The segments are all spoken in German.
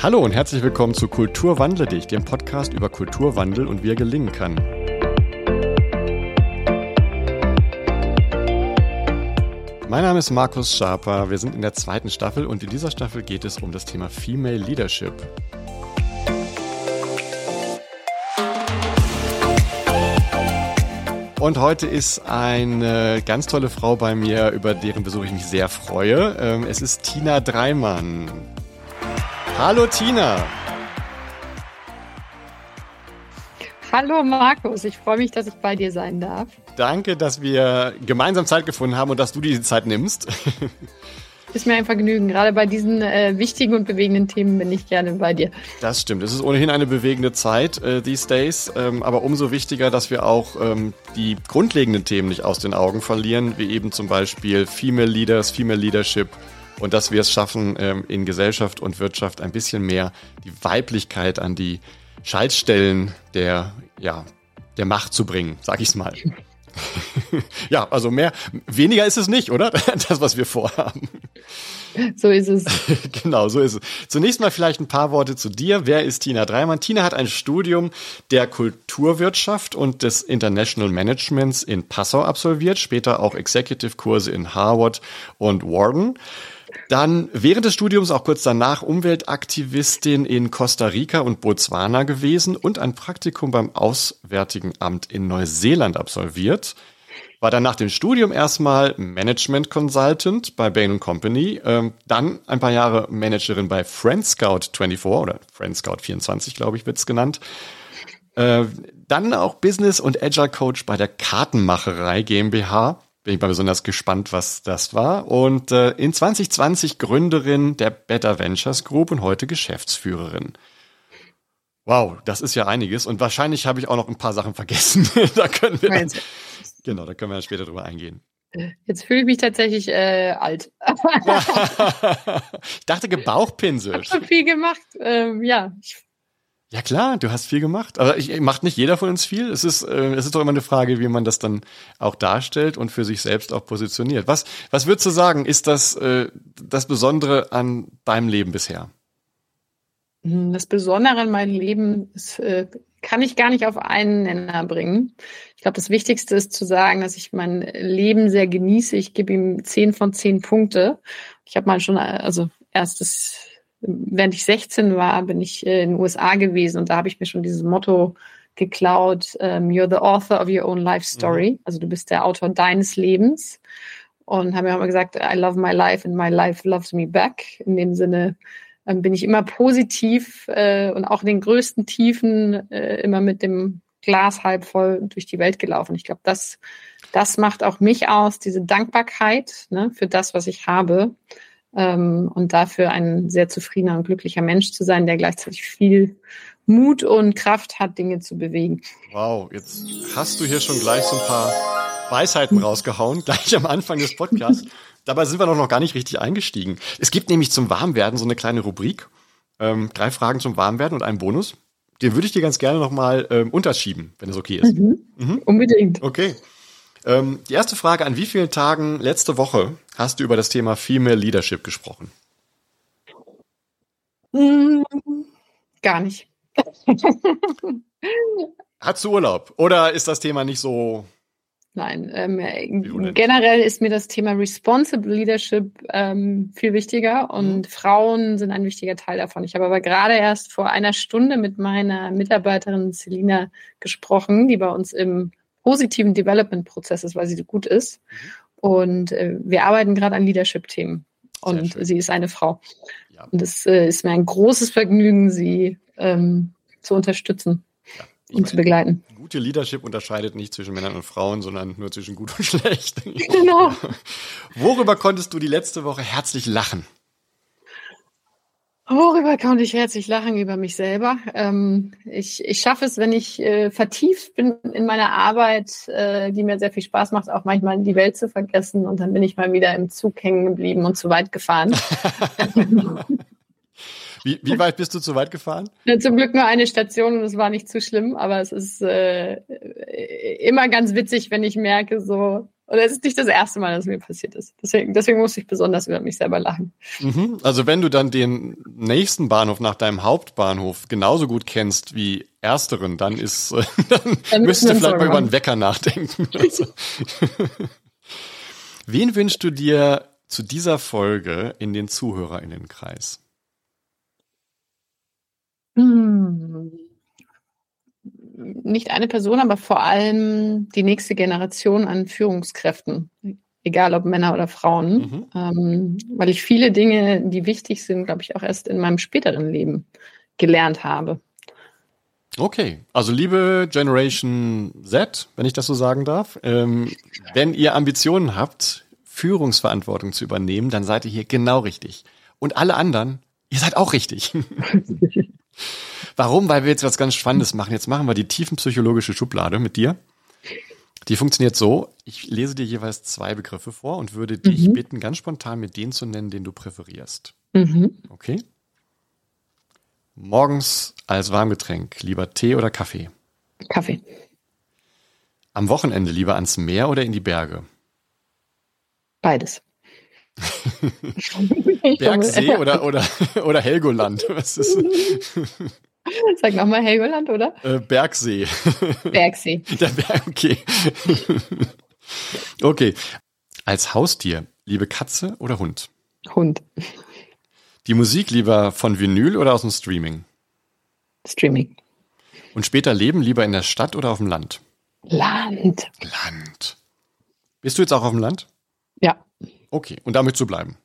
Hallo und herzlich willkommen zu Kultur wandle dich, dem Podcast über Kulturwandel und wie er gelingen kann. Mein Name ist Markus Schaper, wir sind in der zweiten Staffel und in dieser Staffel geht es um das Thema Female Leadership. Und heute ist eine ganz tolle Frau bei mir, über deren Besuch ich mich sehr freue. Ähm, es ist Tina Dreimann. Hallo Tina. Hallo Markus, ich freue mich, dass ich bei dir sein darf. Danke, dass wir gemeinsam Zeit gefunden haben und dass du diese Zeit nimmst. Ist mir ein Vergnügen. Gerade bei diesen äh, wichtigen und bewegenden Themen bin ich gerne bei dir. Das stimmt. Es ist ohnehin eine bewegende Zeit äh, these days, ähm, aber umso wichtiger, dass wir auch ähm, die grundlegenden Themen nicht aus den Augen verlieren, wie eben zum Beispiel Female Leaders, Female Leadership und dass wir es schaffen, ähm, in Gesellschaft und Wirtschaft ein bisschen mehr die Weiblichkeit an die Schaltstellen der, ja, der Macht zu bringen, sag ich's mal. ja, also mehr, weniger ist es nicht, oder? Das, was wir vorhaben. So ist es. genau, so ist es. Zunächst mal vielleicht ein paar Worte zu dir. Wer ist Tina Dreimann? Tina hat ein Studium der Kulturwirtschaft und des International Managements in Passau absolviert, später auch Executive-Kurse in Harvard und Warden. Dann während des Studiums auch kurz danach Umweltaktivistin in Costa Rica und Botswana gewesen und ein Praktikum beim Auswärtigen Amt in Neuseeland absolviert. War dann nach dem Studium erstmal Management Consultant bei Bain Company, ähm, dann ein paar Jahre Managerin bei Friend Scout 24 oder Friend Scout 24, glaube ich, wird's genannt. Äh, dann auch Business und Agile Coach bei der Kartenmacherei GmbH bin ich mal besonders gespannt, was das war. Und äh, in 2020 Gründerin der Better Ventures Group und heute Geschäftsführerin. Wow, das ist ja einiges. Und wahrscheinlich habe ich auch noch ein paar Sachen vergessen. da können wir dann, genau, da können wir später drüber eingehen. Jetzt fühle ich mich tatsächlich äh, alt. ich dachte gebauchpinselt. Ich habe viel gemacht. Ähm, ja, ich ja klar, du hast viel gemacht. Aber ich, macht nicht jeder von uns viel. Es ist, äh, es ist doch immer eine Frage, wie man das dann auch darstellt und für sich selbst auch positioniert. Was, was würdest du sagen, ist das, äh, das Besondere an deinem Leben bisher? Hm, das Besondere an meinem Leben ist, äh, kann ich gar nicht auf einen Nenner bringen. Ich glaube, das Wichtigste ist zu sagen, dass ich mein Leben sehr genieße. Ich gebe ihm zehn von zehn Punkte. Ich habe mal schon, also erstes während ich 16 war, bin ich äh, in den USA gewesen und da habe ich mir schon dieses Motto geklaut, um, ähm, you're the author of your own life story. Mhm. Also du bist der Autor deines Lebens. Und habe mir immer gesagt, I love my life and my life loves me back. In dem Sinne ähm, bin ich immer positiv äh, und auch in den größten Tiefen äh, immer mit dem Glas halb voll durch die Welt gelaufen. Ich glaube, das, das macht auch mich aus, diese Dankbarkeit ne, für das, was ich habe ähm, und dafür ein sehr zufriedener und glücklicher Mensch zu sein, der gleichzeitig viel Mut und Kraft hat, Dinge zu bewegen. Wow, jetzt hast du hier schon gleich so ein paar Weisheiten rausgehauen, gleich am Anfang des Podcasts. Dabei sind wir doch noch gar nicht richtig eingestiegen. Es gibt nämlich zum Warmwerden so eine kleine Rubrik. Ähm, drei Fragen zum Warmwerden und einen Bonus. Den würde ich dir ganz gerne nochmal ähm, unterschieben, wenn es okay ist. Mhm. Mhm. Unbedingt. Okay. Ähm, die erste Frage, an wie vielen Tagen letzte Woche hast du über das Thema Female Leadership gesprochen? Hm, gar nicht. Hast du Urlaub? Oder ist das Thema nicht so Nein, ähm, generell ist mir das Thema Responsible Leadership ähm, viel wichtiger und mhm. Frauen sind ein wichtiger Teil davon. Ich habe aber gerade erst vor einer Stunde mit meiner Mitarbeiterin Selina gesprochen, die bei uns im positiven Development-Prozess ist, weil sie gut ist. Mhm. Und äh, wir arbeiten gerade an Leadership-Themen. Und sie ist eine Frau. Ja. Und es äh, ist mir ein großes Vergnügen, sie ähm, zu unterstützen ja, und meine, zu begleiten. Gute Leadership unterscheidet nicht zwischen Männern und Frauen, sondern nur zwischen gut und schlecht. Genau. Worüber konntest du die letzte Woche herzlich lachen? Worüber konnte ich herzlich lachen über mich selber? Ähm, ich, ich schaffe es, wenn ich äh, vertieft bin in meiner Arbeit, äh, die mir sehr viel Spaß macht, auch manchmal die Welt zu vergessen. Und dann bin ich mal wieder im Zug hängen geblieben und zu weit gefahren. wie, wie weit bist du zu weit gefahren? Ja, zum Glück nur eine Station und es war nicht zu schlimm, aber es ist äh, immer ganz witzig, wenn ich merke, so Und es ist nicht das erste Mal, dass mir passiert ist. Deswegen, deswegen musste ich besonders über mich selber lachen. Mhm. Also wenn du dann den nächsten Bahnhof nach deinem Hauptbahnhof genauso gut kennst wie ersteren, dann ist, dann, dann müsstest du vielleicht mal über einen Wecker nachdenken. Also. Wen wünschst du dir zu dieser Folge in den ZuhörerInnenkreis? Hm. Nicht eine Person, aber vor allem die nächste Generation an Führungskräften, egal ob Männer oder Frauen, mhm. ähm, weil ich viele Dinge, die wichtig sind, glaube ich, auch erst in meinem späteren Leben gelernt habe. Okay, also liebe Generation Z, wenn ich das so sagen darf, ähm, wenn ihr Ambitionen habt, Führungsverantwortung zu übernehmen, dann seid ihr hier genau richtig. Und alle anderen, ihr seid auch richtig. Warum? Weil wir jetzt was ganz Spannendes machen. Jetzt machen wir die tiefenpsychologische Schublade mit dir. Die funktioniert so, ich lese dir jeweils zwei Begriffe vor und würde dich mhm. bitten, ganz spontan mit den zu nennen, den du präferierst. Mhm. Okay? Morgens als Warmgetränk, lieber Tee oder Kaffee? Kaffee. Am Wochenende lieber ans Meer oder in die Berge? Beides. Bergsee oder, oder, oder Helgoland? Was ist? Sag nochmal Helgoland, oder? Äh, Bergsee. Bergsee. Der Berg, okay. okay. Als Haustier, liebe Katze oder Hund? Hund. Die Musik lieber von Vinyl oder aus dem Streaming? Streaming. Und später leben lieber in der Stadt oder auf dem Land? Land. Land. Bist du jetzt auch auf dem Land? Ja. Okay, und da möchtest du bleiben?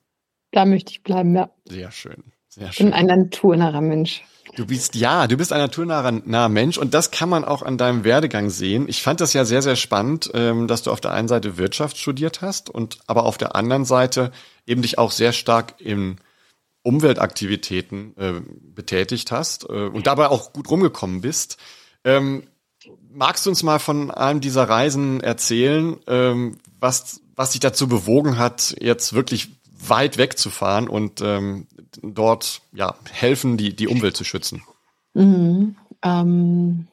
Da möchte ich bleiben, ja. Sehr schön. Sehr schön. Ich bin ein naturnaher Mensch. Du bist, ja, du bist ein naturnaher Mensch und das kann man auch an deinem Werdegang sehen. Ich fand das ja sehr, sehr spannend, ähm, dass du auf der einen Seite Wirtschaft studiert hast und aber auf der anderen Seite eben dich auch sehr stark in Umweltaktivitäten äh, betätigt hast äh, und dabei auch gut rumgekommen bist. Ähm, magst du uns mal von einem dieser Reisen erzählen, ähm, was, was dich dazu bewogen hat, jetzt wirklich weit wegzufahren und ähm, dort ja helfen, die, die Umwelt zu schützen? Mhm. Ähm,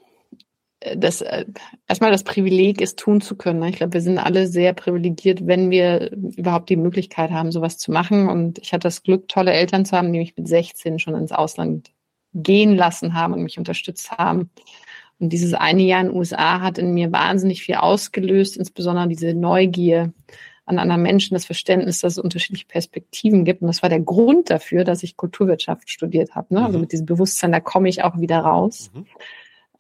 das äh, erstmal das Privileg ist, tun zu können. Ich glaube, wir sind alle sehr privilegiert, wenn wir überhaupt die Möglichkeit haben, sowas zu machen. Und ich hatte das Glück, tolle Eltern zu haben, die mich mit 16 schon ins Ausland gehen lassen haben und mich unterstützt haben. Und dieses eine Jahr in den USA hat in mir wahnsinnig viel ausgelöst, insbesondere diese Neugier an anderen Menschen, das Verständnis, dass es unterschiedliche Perspektiven gibt. Und das war der Grund dafür, dass ich Kulturwirtschaft studiert habe. Ne? Also mhm. mit diesem Bewusstsein, da komme ich auch wieder raus. Mhm.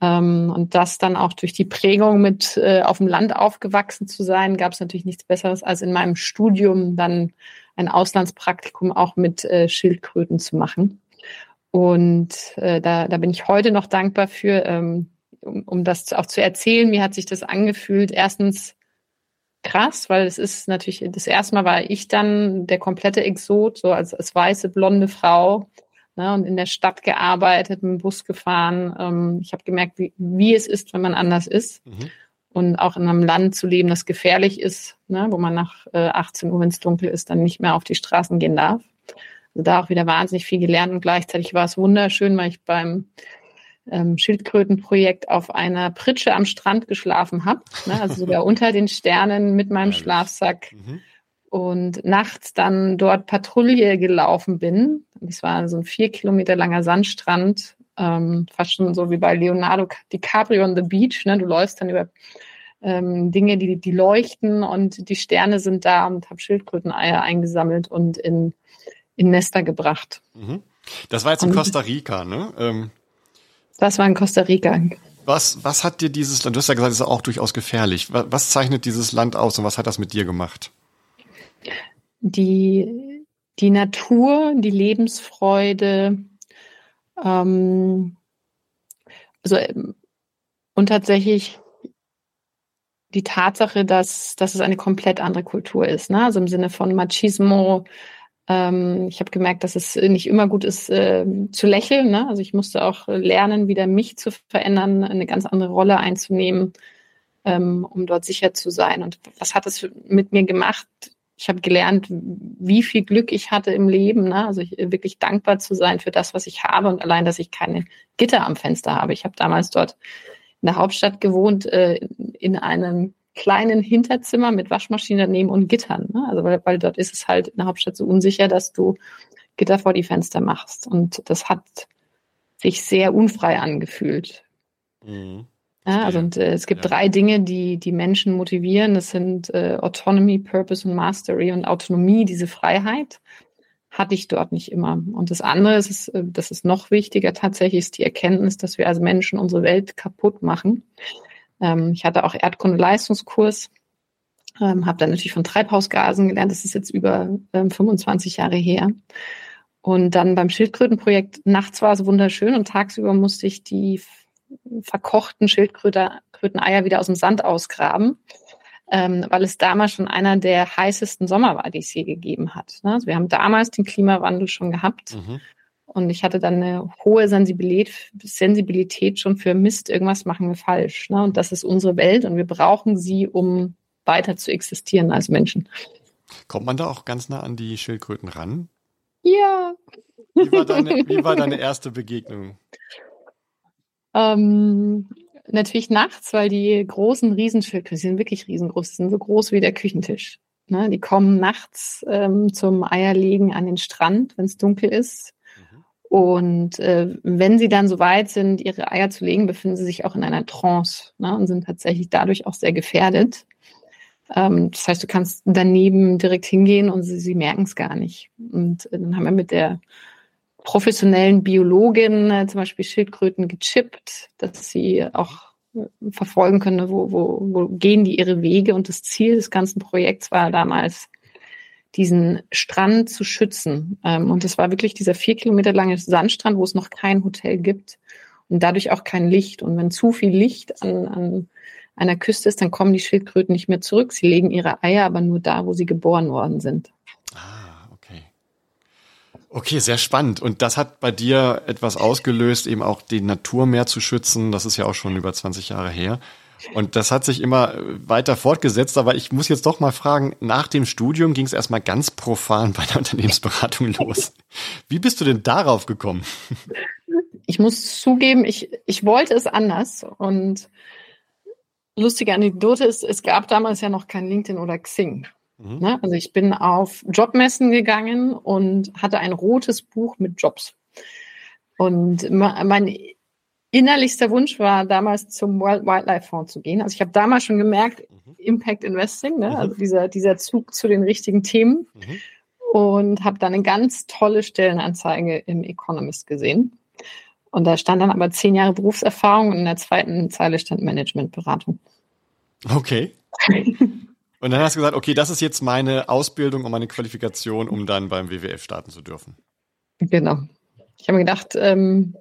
Ähm, und das dann auch durch die Prägung mit äh, auf dem Land aufgewachsen zu sein, gab es natürlich nichts Besseres, als in meinem Studium dann ein Auslandspraktikum auch mit äh, Schildkröten zu machen. Und äh, da, da bin ich heute noch dankbar für. Ähm, um, um das auch zu erzählen, mir hat sich das angefühlt, erstens krass, weil es ist natürlich, das erste Mal war ich dann der komplette Exot, so als, als weiße, blonde Frau ne, und in der Stadt gearbeitet, mit dem Bus gefahren. Ähm, ich habe gemerkt, wie, wie es ist, wenn man anders ist. Mhm. Und auch in einem Land zu leben, das gefährlich ist, ne, wo man nach äh, 18 Uhr, wenn es dunkel ist, dann nicht mehr auf die Straßen gehen darf. Also da auch wieder wahnsinnig viel gelernt und gleichzeitig war es wunderschön, weil ich beim ähm, Schildkrötenprojekt auf einer Pritsche am Strand geschlafen habe, ne, also sogar unter den Sternen mit meinem Schlafsack mhm. und nachts dann dort Patrouille gelaufen bin. Es war so ein vier Kilometer langer Sandstrand, ähm, fast schon so wie bei Leonardo DiCaprio on the Beach. Ne? Du läufst dann über ähm, Dinge, die, die leuchten und die Sterne sind da und habe Schildkröteneier eingesammelt und in, in Nester gebracht. Mhm. Das war jetzt in Costa Rica, ne? Ähm, das war in Costa Rica. Was, was hat dir dieses Land, du hast ja gesagt, es ist auch durchaus gefährlich. Was, zeichnet dieses Land aus und was hat das mit dir gemacht? Die, die Natur, die Lebensfreude, ähm, also, und tatsächlich die Tatsache, dass, dass es eine komplett andere Kultur ist, ne? also im Sinne von Machismo, ähm, ich habe gemerkt, dass es nicht immer gut ist äh, zu lächeln. Ne? Also ich musste auch lernen, wieder mich zu verändern, eine ganz andere Rolle einzunehmen, ähm, um dort sicher zu sein. Und was hat es mit mir gemacht? Ich habe gelernt, wie viel Glück ich hatte im Leben. Ne? Also ich, wirklich dankbar zu sein für das, was ich habe und allein, dass ich keine Gitter am Fenster habe. Ich habe damals dort in der Hauptstadt gewohnt, äh, in einem kleinen Hinterzimmer mit Waschmaschine daneben und Gittern. Ne? Also weil, weil dort ist es halt in der Hauptstadt so unsicher, dass du Gitter vor die Fenster machst. Und das hat sich sehr unfrei angefühlt. Mhm. Ja, also und, äh, es gibt ja. drei Dinge, die die Menschen motivieren. Das sind äh, Autonomy, Purpose und Mastery. Und Autonomie, diese Freiheit, hatte ich dort nicht immer. Und das andere ist, äh, das ist noch wichtiger tatsächlich, ist die Erkenntnis, dass wir als Menschen unsere Welt kaputt machen. Ähm, ich hatte auch Erdkunde-Leistungskurs, ähm, habe dann natürlich von Treibhausgasen gelernt. Das ist jetzt über ähm, 25 Jahre her. Und dann beim Schildkrötenprojekt, nachts war es wunderschön und tagsüber musste ich die verkochten Schildkröteneier wieder aus dem Sand ausgraben, ähm, weil es damals schon einer der heißesten Sommer war, die es je gegeben hat. Ne? Also wir haben damals den Klimawandel schon gehabt. Mhm. Und ich hatte dann eine hohe Sensibilität, Sensibilität schon für Mist, irgendwas machen wir falsch. Ne? Und das ist unsere Welt und wir brauchen sie, um weiter zu existieren als Menschen. Kommt man da auch ganz nah an die Schildkröten ran? Ja. Wie war deine, wie war deine erste Begegnung? Ähm, natürlich nachts, weil die großen Riesenschildkröten, die sind wirklich riesengroß, die sind so groß wie der Küchentisch. Ne? Die kommen nachts ähm, zum Eierlegen an den Strand, wenn es dunkel ist. Und äh, wenn sie dann so weit sind, ihre Eier zu legen, befinden sie sich auch in einer Trance ne? und sind tatsächlich dadurch auch sehr gefährdet. Ähm, das heißt, du kannst daneben direkt hingehen und sie, sie merken es gar nicht. Und äh, dann haben wir mit der professionellen Biologin äh, zum Beispiel Schildkröten gechippt, dass sie auch äh, verfolgen können, wo, wo, wo gehen die ihre Wege. Und das Ziel des ganzen Projekts war damals, diesen Strand zu schützen. Ähm, und es war wirklich dieser vier Kilometer lange Sandstrand, wo es noch kein Hotel gibt und dadurch auch kein Licht. Und wenn zu viel Licht an, an einer Küste ist, dann kommen die Schildkröten nicht mehr zurück. Sie legen ihre Eier aber nur da, wo sie geboren worden sind. Ah, okay. Okay, sehr spannend. Und das hat bei dir etwas ausgelöst, eben auch die Natur mehr zu schützen. Das ist ja auch schon über 20 Jahre her. Und das hat sich immer weiter fortgesetzt. Aber ich muss jetzt doch mal fragen, nach dem Studium ging es erstmal ganz profan bei der Unternehmensberatung los. Wie bist du denn darauf gekommen? Ich muss zugeben, ich, ich wollte es anders. Und lustige Anekdote ist, es gab damals ja noch kein LinkedIn oder Xing. Mhm. Ne? Also ich bin auf Jobmessen gegangen und hatte ein rotes Buch mit Jobs. Und mein innerlichster Wunsch war damals zum World Wildlife Fonds zu gehen. Also ich habe damals schon gemerkt, mhm. Impact Investing, ne? Mhm. also dieser, dieser Zug zu den richtigen Themen. Mhm. Und habe dann eine ganz tolle Stellenanzeige im Economist gesehen. Und da stand dann aber zehn Jahre Berufserfahrung und in der zweiten Zeile stand Managementberatung. Okay. Und dann hast du gesagt, okay, das ist jetzt meine Ausbildung und meine Qualifikation, um dann beim WWF starten zu dürfen. Genau. Ich habe mir gedacht, ähm,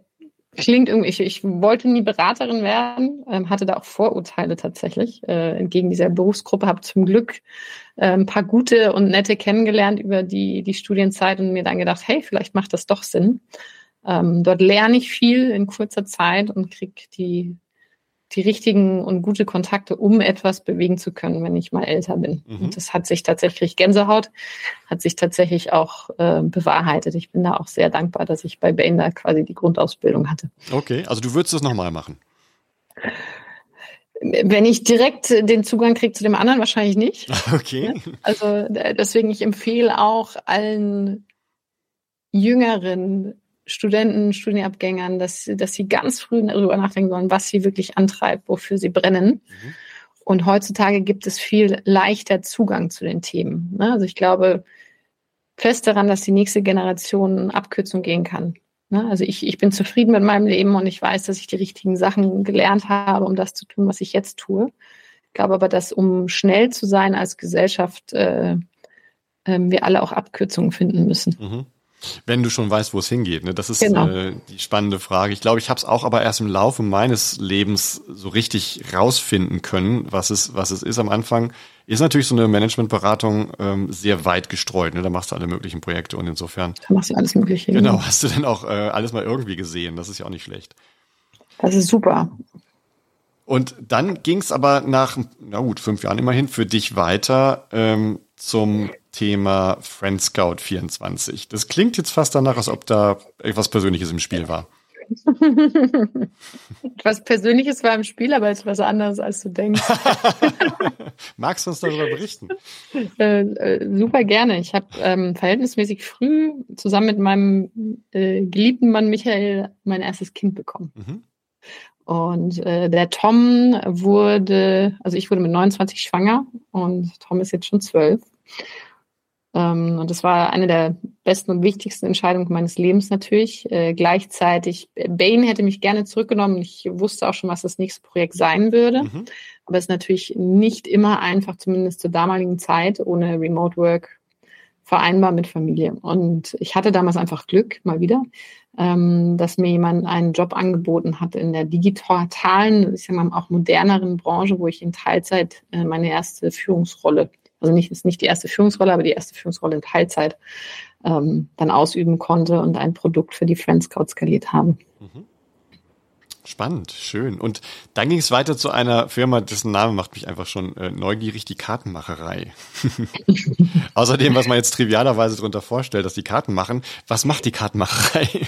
klingt irgendwie, ich, ich, wollte nie Beraterin werden, ähm, hatte da auch Vorurteile tatsächlich äh, entgegen dieser Berufsgruppe, habe zum Glück äh, ein paar gute und nette kennengelernt über die, die Studienzeit und mir dann gedacht, hey, vielleicht macht das doch Sinn. Ähm, dort lerne ich viel in kurzer Zeit und kriege die, die richtigen und gute Kontakte, um etwas bewegen zu können, wenn ich mal älter bin. Mhm. Und das hat sich tatsächlich, Gänsehaut, hat sich tatsächlich auch äh, bewahrheitet. Ich bin da auch sehr dankbar, dass ich bei Bain da quasi die Grundausbildung hatte. Okay, also du würdest es nochmal machen? Wenn ich direkt den Zugang kriege zu dem anderen, wahrscheinlich nicht. Okay. Also äh, deswegen, ich empfehle auch allen jüngeren Studenten, Studienabgängern, dass, dass sie ganz früh darüber nachdenken sollen, was sie wirklich antreibt, wofür sie brennen. Mhm. Und heutzutage gibt es viel leichter Zugang zu den Themen. Ne? Also ich glaube fest daran, dass die nächste Generation Abkürzung gehen kann. Ne? Also ich, ich bin zufrieden mit meinem Leben und ich weiß, dass ich die richtigen Sachen gelernt habe, um das zu tun, was ich jetzt tue. Ich glaube aber, dass um schnell zu sein als Gesellschaft, äh, äh, wir alle auch Abkürzungen finden müssen. Mhm. Wenn du schon weißt, wo es hingeht, ne? das ist genau. äh, die spannende Frage. Ich glaube, ich habe es auch aber erst im Laufe meines Lebens so richtig rausfinden können, was es, was es ist. Am Anfang ist natürlich so eine Managementberatung ähm, sehr weit gestreut. Ne? Da machst du alle möglichen Projekte und insofern. Da machst du alles Mögliche. Genau, hast du dann auch äh, alles mal irgendwie gesehen. Das ist ja auch nicht schlecht. Das ist super. Und dann ging es aber nach, na gut, fünf Jahren immerhin für dich weiter ähm, zum Thema Friend Scout 24. Das klingt jetzt fast danach, als ob da etwas Persönliches im Spiel war. Etwas Persönliches war im Spiel, aber es ist was anderes, als du denkst. Magst du uns darüber berichten? Äh, äh, super gerne. Ich habe ähm, verhältnismäßig früh zusammen mit meinem äh, geliebten Mann Michael mein erstes Kind bekommen. Mhm. Und äh, der Tom wurde, also ich wurde mit 29 schwanger und Tom ist jetzt schon 12 und das war eine der besten und wichtigsten Entscheidungen meines Lebens natürlich. Äh, gleichzeitig, Bane hätte mich gerne zurückgenommen. Ich wusste auch schon, was das nächste Projekt sein würde. Mhm. Aber es ist natürlich nicht immer einfach, zumindest zur damaligen Zeit, ohne Remote Work vereinbar mit Familie. Und ich hatte damals einfach Glück, mal wieder, ähm, dass mir jemand einen Job angeboten hat in der digitalen, ich sag mal auch moderneren Branche, wo ich in Teilzeit äh, meine erste Führungsrolle also nicht, ist nicht die erste Führungsrolle, aber die erste Führungsrolle in Teilzeit ähm, dann ausüben konnte und ein Produkt für die Friend Scout skaliert haben. Mhm. Spannend, schön. Und dann ging es weiter zu einer Firma, dessen Name macht mich einfach schon äh, neugierig, die Kartenmacherei. Außerdem, was man jetzt trivialerweise darunter vorstellt, dass die Karten machen, was macht die Kartenmacherei?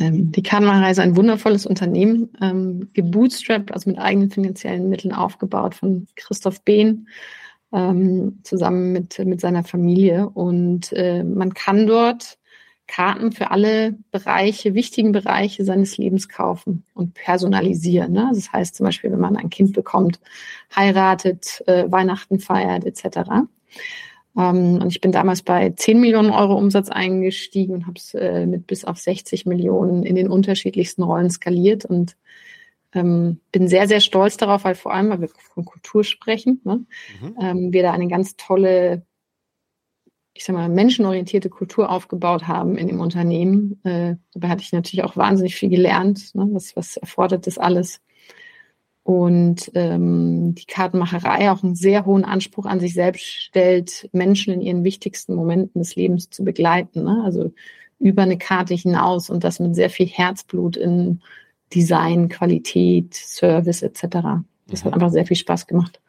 Ähm, die Kartenmacherei ist ein wundervolles Unternehmen, ähm, gebootstrapped, also mit eigenen finanziellen Mitteln aufgebaut von Christoph Behn ähm, zusammen mit, mit seiner Familie. Und äh, man kann dort Karten für alle Bereiche, wichtigen Bereiche seines Lebens kaufen und personalisieren. Ne? Das heißt zum Beispiel, wenn man ein Kind bekommt, heiratet, äh, Weihnachten feiert etc. Ähm, und ich bin damals bei 10 Millionen Euro Umsatz eingestiegen und habe es äh, mit bis auf 60 Millionen in den unterschiedlichsten Rollen skaliert und ähm, bin sehr, sehr stolz darauf, weil vor allem, weil wir von Kultur sprechen, ne? mhm. ähm, wir da eine ganz tolle, ich sag mal, menschenorientierte Kultur aufgebaut haben in dem Unternehmen. Äh, dabei hatte ich natürlich auch wahnsinnig viel gelernt. Ne? Was, was erfordert das alles? Und ähm, die Kartenmacherei auch einen sehr hohen Anspruch an sich selbst stellt, Menschen in ihren wichtigsten Momenten des Lebens zu begleiten. Ne? Also über eine Karte hinaus und das mit sehr viel Herzblut in Design, Qualität, Service etc. Das mhm. hat einfach sehr viel Spaß gemacht.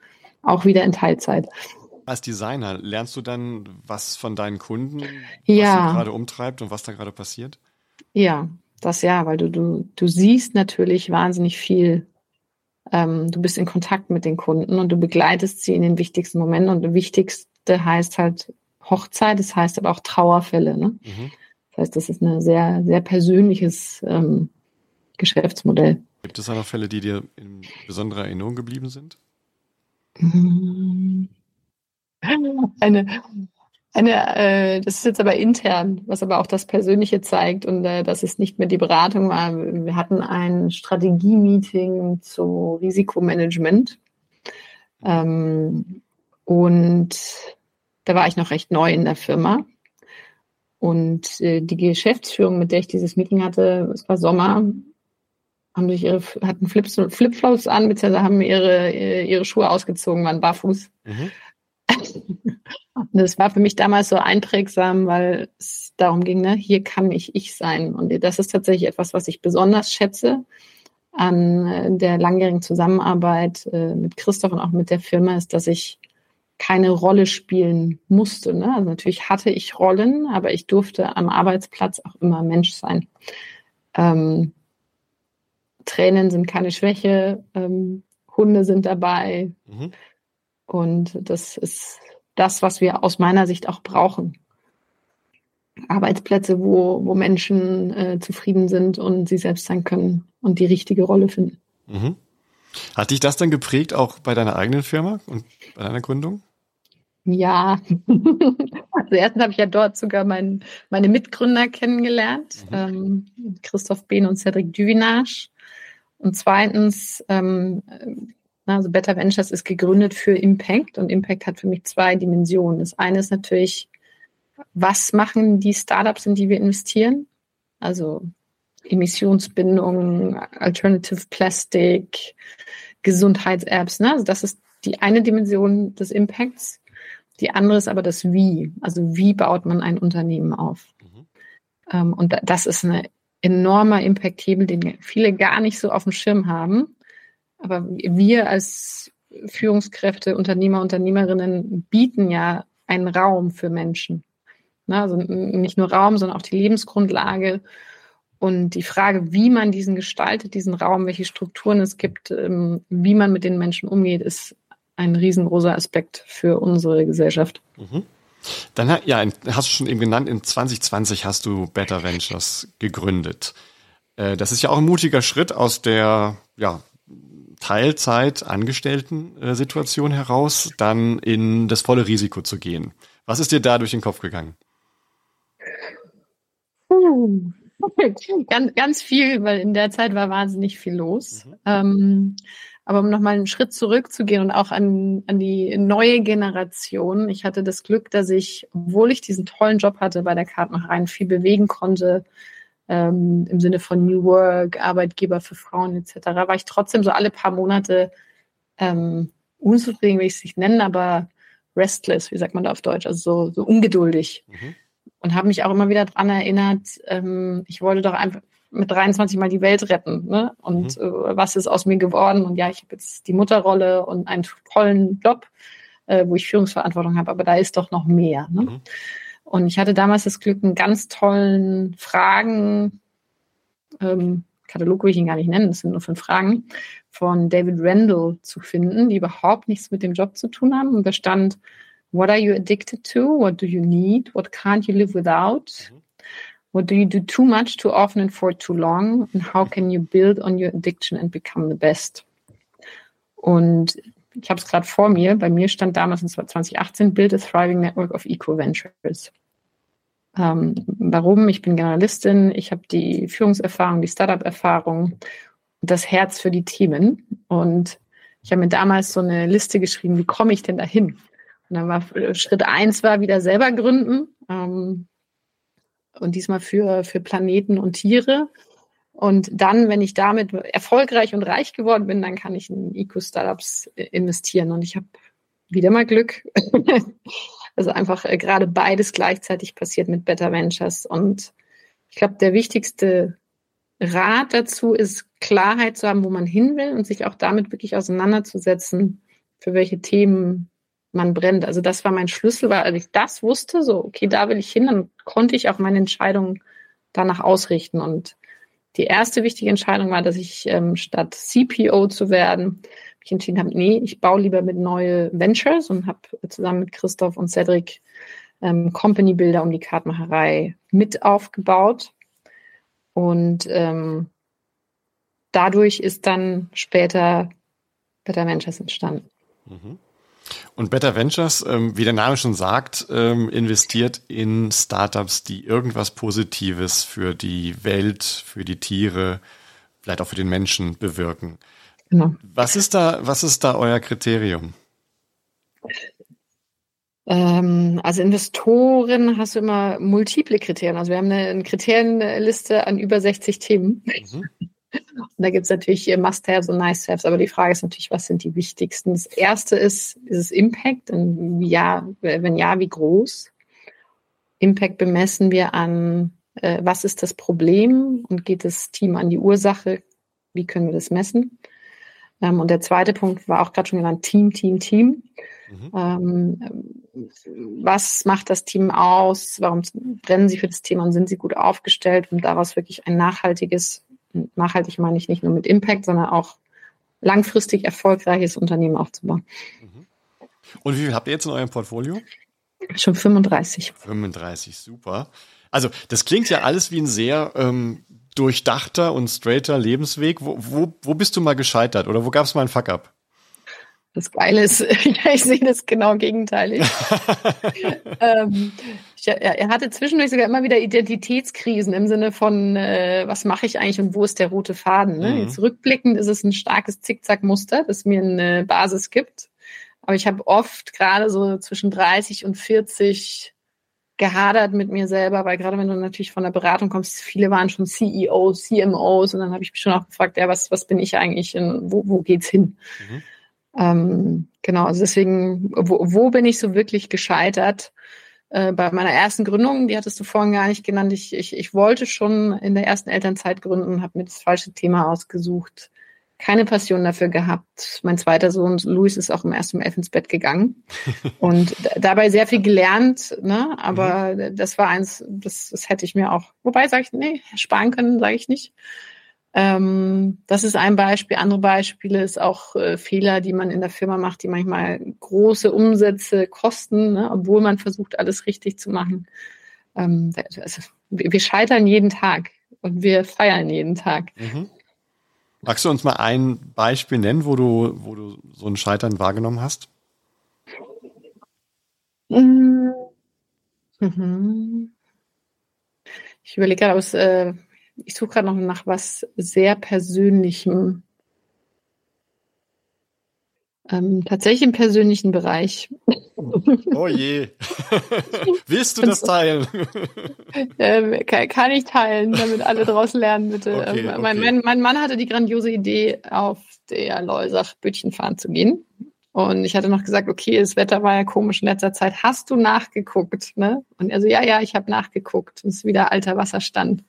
Auch wieder in Teilzeit. Als Designer lernst du dann was von deinen Kunden, ja. was gerade umtreibt und was da gerade passiert? Ja, das ja, weil du, du, du siehst natürlich wahnsinnig viel. Ähm, du bist in Kontakt mit den Kunden und du begleitest sie in den wichtigsten Momenten. Und das Wichtigste heißt halt Hochzeit, das heißt aber auch Trauerfälle. Ne? Mhm. Das heißt, das ist ein sehr, sehr persönliches ähm, Geschäftsmodell. Gibt es da noch Fälle, die dir in besonderer Erinnerung geblieben sind? Eine, eine äh, das ist jetzt aber intern, was aber auch das Persönliche zeigt und äh, dass es nicht mehr die Beratung war. Wir hatten ein Strategie-Meeting zu Risikomanagement ähm, und da war ich noch recht neu in der Firma. Und äh, die Geschäftsführung, mit der ich dieses Meeting hatte, es war Sommer, haben sich ihre, hatten Flips, Flipflops an, beziehungsweise haben ihre, ihre Schuhe ausgezogen, waren barfuß. Mhm. das war für mich damals so einprägsam, weil es darum ging, ne, hier kann ich ich sein. Und das ist tatsächlich etwas, was ich besonders schätze an äh, der langjährigen Zusammenarbeit äh, mit Christoph und auch mit der Firma, ist, dass ich keine Rolle spielen musste. Ne? Also natürlich hatte ich Rollen, aber ich durfte am Arbeitsplatz auch immer Mensch sein. Ähm, Tränen sind keine Schwäche, ähm, Hunde sind dabei. Mhm. Und das ist das, was wir aus meiner Sicht auch brauchen. Arbeitsplätze, wo, wo Menschen äh, zufrieden sind und sie selbst sein können und die richtige Rolle finden. Mhm. Hat dich das dann geprägt auch bei deiner eigenen Firma und bei deiner Gründung? Ja, also erstens habe ich ja dort sogar mein, meine Mitgründer kennengelernt, mhm. ähm, Christoph Behn und Cedric Duvinage. Und zweitens, ähm, also Better Ventures ist gegründet für Impact und Impact hat für mich zwei Dimensionen. Das eine ist natürlich, was machen die Startups, in die wir investieren? Also Emissionsbindung, Alternative Plastic, Gesundheits-Apps. Ne? Also das ist die eine Dimension des Impacts. Die andere ist aber das Wie. Also wie baut man ein Unternehmen auf? Mhm. Ähm, und das ist eine enormer Impact-Hebel, den viele gar nicht so auf dem Schirm haben. Aber wir als Führungskräfte, Unternehmer, Unternehmerinnen bieten ja einen Raum für Menschen. Also nicht nur Raum, sondern auch die Lebensgrundlage. Und die Frage, wie man diesen gestaltet, diesen Raum, welche Strukturen es gibt, ähm, wie man mit den Menschen umgeht, ist ein riesengroßer Aspekt für unsere Gesellschaft. Mhm. Dann ja, hast du schon eben genannt, in 2020 hast du Better Ventures gegründet. Äh, das ist ja auch ein mutiger Schritt aus der ja, Teilzeit Angestellten-Situation heraus, dann in das volle Risiko zu gehen. Was ist dir da durch den Kopf gegangen? Uh, ganz, ganz viel, weil in der Zeit war wahnsinnig viel los. Mhm. Ähm, aber um nochmal einen Schritt zurückzugehen und auch an, an die neue Generation. Ich hatte das Glück, dass ich, obwohl ich diesen tollen Job hatte bei der Kartmacherei, viel bewegen konnte, ähm, im Sinne von New Work, Arbeitgeber für Frauen etc., war ich trotzdem so alle paar Monate ähm, unzufrieden, will ich es nicht nennen, aber restless, wie sagt man da auf Deutsch, also so, so ungeduldig. Mhm. Und habe mich auch immer wieder daran erinnert, ähm, ich wollte doch einfach mit 23 mal die Welt retten. Ne? Und mhm. äh, was ist aus mir geworden? Und ja, ich habe jetzt die Mutterrolle und einen tollen Job, äh, wo ich Führungsverantwortung habe, aber da ist doch noch mehr. Ne? Mhm. Und ich hatte damals das Glück, einen ganz tollen Fragen, ähm, Katalog will ich ihn gar nicht nennen, das sind nur fünf Fragen, von David Randall zu finden, die überhaupt nichts mit dem Job zu tun haben. Und da stand, What are you addicted to? What do you need? What can't you live without? Mhm. What do you do too much, too often and for too long? And how can you build on your addiction and become the best? Und ich habe es gerade vor mir, bei mir stand damals in 2018 Build a Thriving Network of Eco Ventures. Ähm, warum? Ich bin Generalistin, ich habe die Führungserfahrung, die Startup-Erfahrung und das Herz für die Themen. Und ich habe mir damals so eine Liste geschrieben, wie komme ich denn dahin? Und dann war Schritt eins war wieder selber gründen. Ähm, und diesmal für, für Planeten und Tiere. Und dann, wenn ich damit erfolgreich und reich geworden bin, dann kann ich in Eco-Startups investieren. Und ich habe wieder mal Glück. also einfach äh, gerade beides gleichzeitig passiert mit Better Ventures. Und ich glaube, der wichtigste Rat dazu ist, Klarheit zu haben, wo man hin will und sich auch damit wirklich auseinanderzusetzen, für welche Themen man brennt. Also das war mein Schlüssel, weil als ich das wusste, so, okay, da will ich hin, dann konnte ich auch meine Entscheidung danach ausrichten. Und die erste wichtige Entscheidung war, dass ich ähm, statt CPO zu werden, mich entschieden habe, nee, ich baue lieber mit neue Ventures und habe zusammen mit Christoph und Cedric ähm, Company Builder um die Kartmacherei mit aufgebaut. Und ähm, dadurch ist dann später Better Ventures entstanden. Mhm. Und Better Ventures, ähm, wie der Name schon sagt, ähm, investiert in Startups, die irgendwas Positives für die Welt, für die Tiere, vielleicht auch für den Menschen bewirken. Genau. Was ist da, was ist da euer Kriterium? Ähm, also Investoren hast du immer multiple Kriterien. Also wir haben eine, eine Kriterienliste an über 60 Themen. Mhm. Und da gibt es natürlich Must-Haves und Nice-Haves, aber die Frage ist natürlich, was sind die wichtigsten? Das erste ist, ist es Impact? Und ja, wenn ja, wie groß? Impact bemessen wir an, äh, was ist das Problem und geht das Team an die Ursache? Wie können wir das messen? Ähm, und der zweite Punkt war auch gerade schon genannt, Team, Team, Team. Mhm. Ähm, was macht das Team aus? Warum brennen sie für das Thema und sind sie gut aufgestellt, um daraus wirklich ein nachhaltiges nachhaltig meine ich nicht nur mit Impact, sondern auch langfristig erfolgreiches Unternehmen aufzubauen. Mhm. Und wie viel habt ihr jetzt in eurem Portfolio? Schon 35. 35, super. Also das klingt ja alles wie ein sehr ähm, durchdachter und straighter Lebensweg. Wo, wo, wo bist du mal gescheitert oder wo gab es mal ein Fuck-up? Das Geile ist, ich sehe das genau gegenteilig. ähm, ich, er hatte zwischendurch sogar immer wieder Identitätskrisen im Sinne von, äh, was mache ich eigentlich und wo ist der rote Faden? Ne? Mhm. Jetzt rückblickend ist es ein starkes Zickzackmuster, das mir eine Basis gibt. Aber ich habe oft gerade so zwischen 30 und 40 gehadert mit mir selber, weil gerade wenn du natürlich von der Beratung kommst, viele waren schon CEOs, CMOs und dann habe ich mich schon auch gefragt, ja, was, was bin ich eigentlich und wo, wo geht's hin? Mhm. Ähm, genau, also deswegen, wo, wo bin ich so wirklich gescheitert? Äh, bei meiner ersten Gründung, die hattest du vorhin gar nicht genannt, ich, ich, ich wollte schon in der ersten Elternzeit gründen, habe mir das falsche Thema ausgesucht, keine Passion dafür gehabt. Mein zweiter Sohn, Luis, ist auch im ersten um elf ins Bett gegangen und dabei sehr viel gelernt, ne? aber mhm. das war eins, das, das hätte ich mir auch, wobei sage ich, nee, sparen können, sage ich nicht. Ähm, das ist ein Beispiel. Andere Beispiele ist auch äh, Fehler, die man in der Firma macht, die manchmal große Umsätze kosten, ne? obwohl man versucht, alles richtig zu machen. Ähm, also, wir scheitern jeden Tag und wir feiern jeden Tag. Mhm. Magst du uns mal ein Beispiel nennen, wo du, wo du so ein Scheitern wahrgenommen hast? Mhm. Ich überlege gerade, ob es äh, ich suche gerade noch nach was sehr Persönlichem. Ähm, tatsächlich im persönlichen Bereich. Oh je. Willst du das teilen? ähm, kann, kann, ich teilen, damit alle daraus lernen, bitte. Okay, ähm, okay. Mein, mein, mein, Mann hatte die grandiose Idee, auf der Leusach Bötchen fahren zu gehen. Und ich hatte noch gesagt, okay, das Wetter war ja komisch in letzter Zeit. Hast du nachgeguckt? Ne? Und er so, ja, ja, ich habe nachgeguckt. Das ist wieder alter Wasserstand.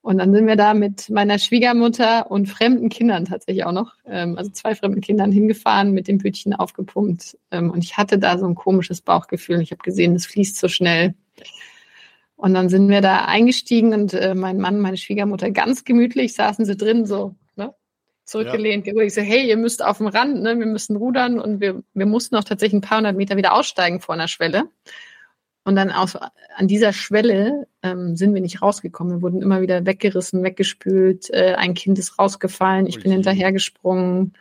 Und dann sind wir da mit meiner Schwiegermutter und fremden Kindern tatsächlich auch noch, ähm, also zwei fremden Kindern hingefahren, mit dem Bötchen aufgepumpt. Ähm, und ich hatte da so ein komisches Bauchgefühl. Ich habe gesehen, es fließt so schnell. Und dann sind wir da eingestiegen und äh, mein Mann, meine Schwiegermutter ganz gemütlich saßen sie drin, so ne, zurückgelehnt. Ja. Ich so, hey, ihr müsst auf dem Rand, ne, wir müssen rudern und wir, wir mussten auch tatsächlich ein paar hundert Meter wieder aussteigen vor einer Schwelle. Und dann aus, an dieser Schwelle ähm, sind wir nicht rausgekommen. Wir wurden immer wieder weggerissen, weggespült. Äh, ein Kind ist rausgefallen. Ich bin hinterhergesprungen.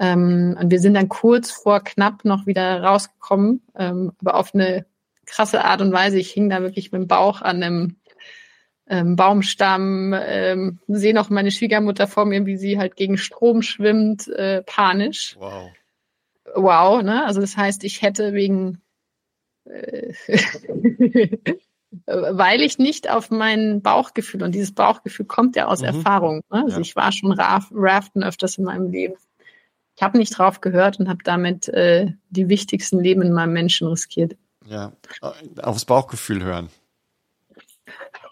Ähm, und wir sind dann kurz vor knapp noch wieder rausgekommen, ähm, aber auf eine krasse Art und Weise. Ich hing da wirklich mit dem Bauch an einem ähm, Baumstamm, ähm, sehe noch meine Schwiegermutter vor mir, wie sie halt gegen Strom schwimmt, äh, panisch. Wow. Wow, ne? Also das heißt, ich hätte wegen weil ich nicht auf mein Bauchgefühl, und dieses Bauchgefühl kommt ja aus mhm. Erfahrung. Ne? Also ja. ich war schon Raf Raften öfters in meinem Leben. Ich habe nicht drauf gehört und habe damit äh, die wichtigsten Leben in meinem Menschen riskiert. Ja, aufs Bauchgefühl hören.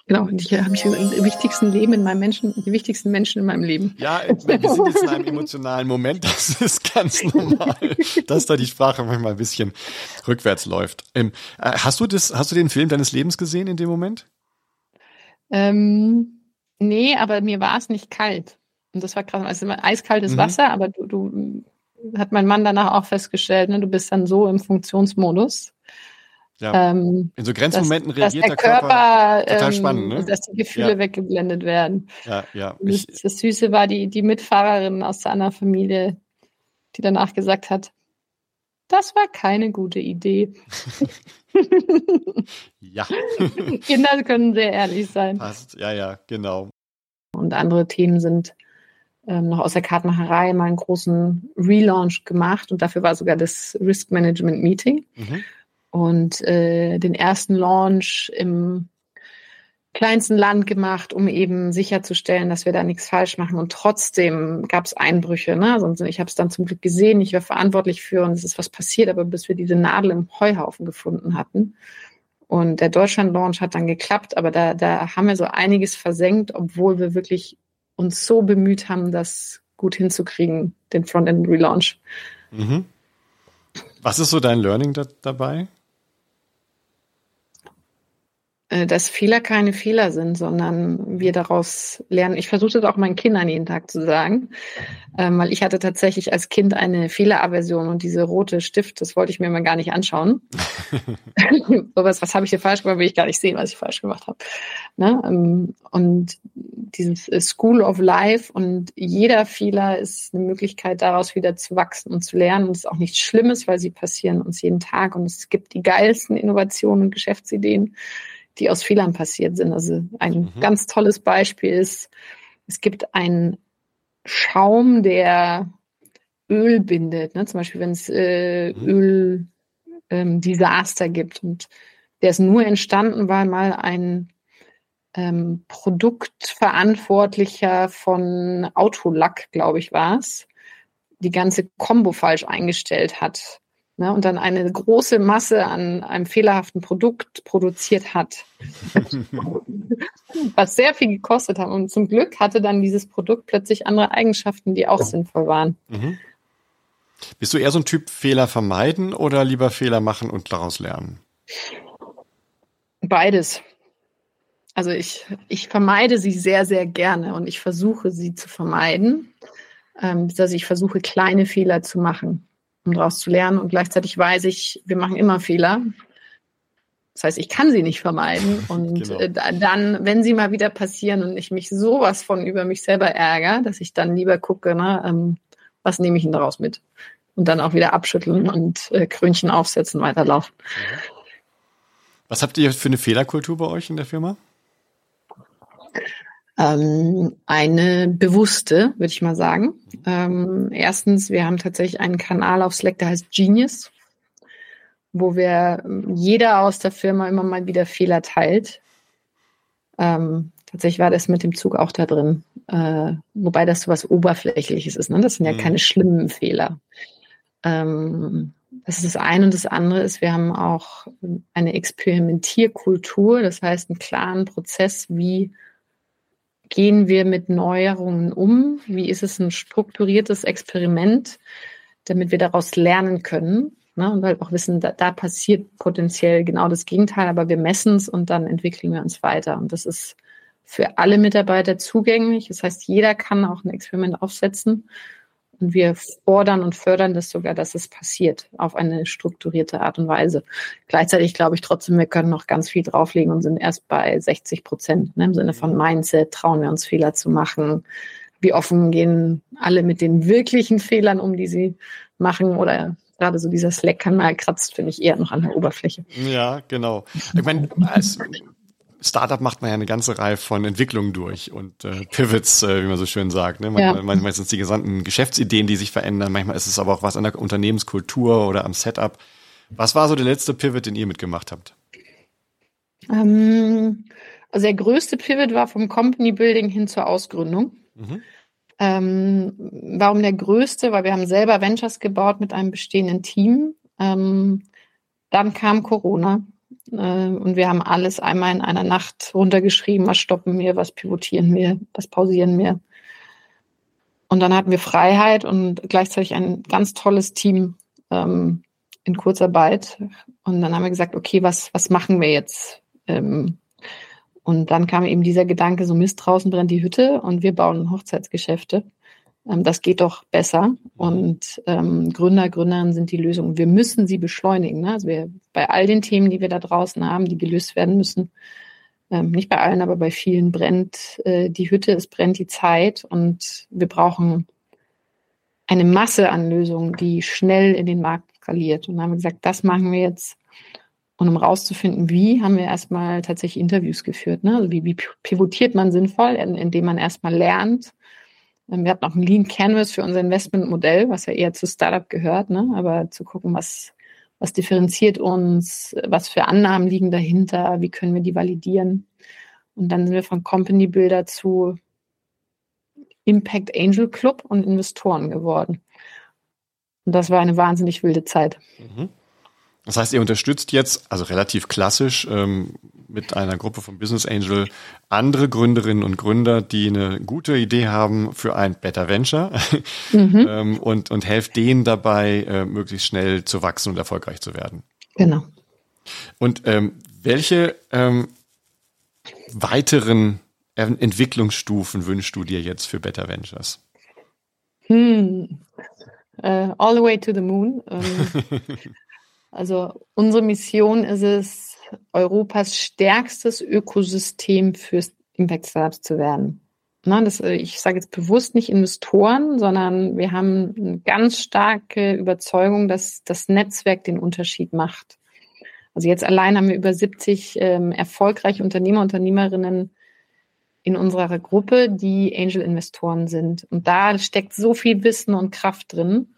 Genau, und ich habe mich die wichtigsten Leben in meinem Menschen, die wichtigsten Menschen in meinem Leben. Ja, wir sind jetzt in einem emotionalen Moment, das ist ganz normal, dass da die Sprache manchmal ein bisschen rückwärts läuft. Ähm, äh, hast du das, hast du den Film deines Lebens gesehen in dem Moment? Ähm, nee, aber mir war es nicht kalt. Und das war krass. Also eiskaltes mhm. Wasser, aber du, du, hat mein Mann danach auch festgestellt, ne, du bist dann so im Funktionsmodus. Ja. Ähm, in so Grenzmomenten dass, reagiert dass der, Körper, Körper total ähm, spannend, ne? dass die Gefühle ja. weggeblendet werden. Ja, ja. Das, das, Süße war die, die Mitfahrerin aus der anderen Familie, die danach gesagt hat, das war keine gute Idee. ja. Kinder können sehr ehrlich sein. Passt, ja, ja, genau. Und andere Themen sind ähm, noch aus der Kartenmacherei mal einen großen Relaunch gemacht und dafür war sogar das Risk Management Meeting. Mhm und äh, den ersten Launch im kleinsten Land gemacht, um eben sicherzustellen, dass wir da nichts falsch machen. Und trotzdem gab es Einbrüche. Ne? Also ich habe es dann zum Glück gesehen, ich war verantwortlich für und es ist was passiert, aber bis wir diese Nadel im Heuhaufen gefunden hatten. Und der Deutschland-Launch hat dann geklappt, aber da, da haben wir so einiges versenkt, obwohl wir wirklich uns so bemüht haben, das gut hinzukriegen, den Frontend-Relaunch. Mhm. Was ist so dein Learning da, dabei? Äh, dass Fehler keine Fehler sind, sondern wir daraus lernen. Ich versuche das auch meinen Kindern jeden Tag zu sagen, ähm, weil ich hatte tatsächlich als Kind eine Fehleraversion und diese rote Stift, das wollte ich mir mal gar nicht anschauen. was, was habe ich hier falsch gemacht, will ich gar nicht sehen, was ich falsch gemacht habe. Ne? Ähm, und dieses äh, School of Life und jeder Fehler ist eine Möglichkeit, daraus wieder zu wachsen und zu lernen. Und es ist auch nichts Schlimmes, weil sie passieren uns jeden Tag und es gibt die geilsten Innovationen und Geschäftsideen die aus Fehlern passiert sind. Also ein mhm. ganz tolles Beispiel ist, es gibt einen Schaum, der Öl bindet. Ne? Zum Beispiel, wenn es äh, mhm. Öldesaster ähm, gibt. Und der ist nur entstanden, weil mal ein ähm, Produktverantwortlicher von Autolack, glaube ich, war es, die ganze Combo falsch eingestellt hat. Ne, und dann eine große Masse an einem fehlerhaften Produkt produziert hat, was sehr viel gekostet hat. Und zum Glück hatte dann dieses Produkt plötzlich andere Eigenschaften, die auch sinnvoll waren. Mhm. Bist du eher so ein Typ Fehler vermeiden oder lieber Fehler machen und daraus lernen? Beides. Also ich, ich vermeide sie sehr, sehr gerne und ich versuche sie zu vermeiden. Ähm, also ich versuche kleine Fehler zu machen um daraus zu lernen. Und gleichzeitig weiß ich, wir machen immer Fehler. Das heißt, ich kann sie nicht vermeiden. Und genau. Äh, dann, wenn sie mal wieder passieren und ich mich sowas von über mich selber ärgere, dass ich dann lieber gucke, ne, ähm, was nehme ich denn daraus mit? Und dann auch wieder abschütteln und äh, Krönchen aufsetzen, weiterlaufen. Was habt ihr für eine Fehlerkultur bei euch in der Firma? Ähm, eine bewusste, würde ich mal sagen. Ähm, erstens, wir haben tatsächlich einen Kanal auf Slack, der heißt Genius, wo wir jeder aus der Firma immer mal wieder Fehler teilt. Ähm, tatsächlich war das mit dem Zug auch da drin, äh, wobei das so was Oberflächliches ist. Ne? Das sind ja mhm. keine schlimmen Fehler. Ähm, das ist das eine und das andere ist, wir haben auch eine Experimentierkultur, das heißt einen klaren Prozess, wie gehen wir mit Neuerungen um? Wie ist es ein strukturiertes Experiment, damit wir daraus lernen können? Ne? Und halt auch wissen, da, da passiert potenziell genau das Gegenteil, aber wir messen es und dann entwickeln wir uns weiter. Und das ist für alle Mitarbeiter zugänglich. Das heißt, jeder kann auch ein Experiment aufsetzen und wir fordern und fördern das sogar, dass es passiert auf eine strukturierte Art und Weise. Gleichzeitig glaube ich trotzdem, wir können noch ganz viel drauflegen und sind erst bei 60 Prozent ne, im Sinne von Mindset, trauen wir uns Fehler zu machen. Wie offen gehen alle mit den wirklichen Fehlern um, die sie machen oder gerade so dieser Slack-Kanal kratzt, finde ich eher noch an der Oberfläche. Ja, genau. Ich meine, als Startup macht man ja eine ganze Reihe von Entwicklungen durch und äh, Pivots, äh, wie man so schön sagt. Ne? Manchmal, ja. manchmal sind es die gesamten Geschäftsideen, die sich verändern. Manchmal ist es aber auch was an der Unternehmenskultur oder am Setup. Was war so der letzte Pivot, den ihr mitgemacht habt? Ähm, also der größte Pivot war vom Company Building hin zur Ausgründung. Mhm. Ähm, warum der größte? Weil wir haben selber Ventures gebaut mit einem bestehenden Team. Ähm, dann kam Corona und wir haben alles einmal in einer Nacht runtergeschrieben, was stoppen wir, was pivotieren wir, was pausieren wir. Und dann hatten wir Freiheit und gleichzeitig ein ganz tolles Team ähm, in Kurzarbeit. Und dann haben wir gesagt, okay, was, was machen wir jetzt? Ähm, und dann kam eben dieser Gedanke, so Mist, draußen brennt die Hütte und wir bauen Hochzeitsgeschäfte. Ähm, das geht doch besser. Und ähm, Gründer, Gründerinnen sind die Lösung. Wir müssen sie beschleunigen. Ne? Also wir, bei all den Themen, die wir da draußen haben, die gelöst werden müssen, ähm, nicht bei allen, aber bei vielen brennt äh, die Hütte, es brennt die Zeit und wir brauchen eine Masse an Lösungen, die schnell in den Markt skaliert. Und dann haben wir gesagt, das machen wir jetzt. Und um rauszufinden, wie, haben wir erstmal tatsächlich Interviews geführt. Ne? Also wie, wie pivotiert man sinnvoll, indem man erstmal lernt, wir hatten auch ein Lean Canvas für unser Investmentmodell, was ja eher zu Startup gehört, ne? aber zu gucken, was, was differenziert uns, was für Annahmen liegen dahinter, wie können wir die validieren. Und dann sind wir von Company Builder zu Impact Angel Club und Investoren geworden. Und das war eine wahnsinnig wilde Zeit. Mhm. Das heißt, ihr unterstützt jetzt, also relativ klassisch, ähm, mit einer Gruppe von Business Angel andere Gründerinnen und Gründer, die eine gute Idee haben für ein Better Venture mhm. ähm, und, und helft denen dabei, äh, möglichst schnell zu wachsen und erfolgreich zu werden. Genau. Und ähm, welche ähm, weiteren Entwicklungsstufen wünschst du dir jetzt für Better Ventures? Hm. Uh, all the way to the moon. Um, Also unsere Mission ist es, Europas stärkstes Ökosystem für Impact Startups zu werden. Na, das, äh, ich sage jetzt bewusst nicht Investoren, sondern wir haben eine ganz starke Überzeugung, dass das Netzwerk den Unterschied macht. Also jetzt allein haben wir über 70 ähm, erfolgreiche Unternehmer, Unternehmerinnen in unserer Gruppe, die Angel-Investoren sind. Und da steckt so viel Wissen und Kraft drin.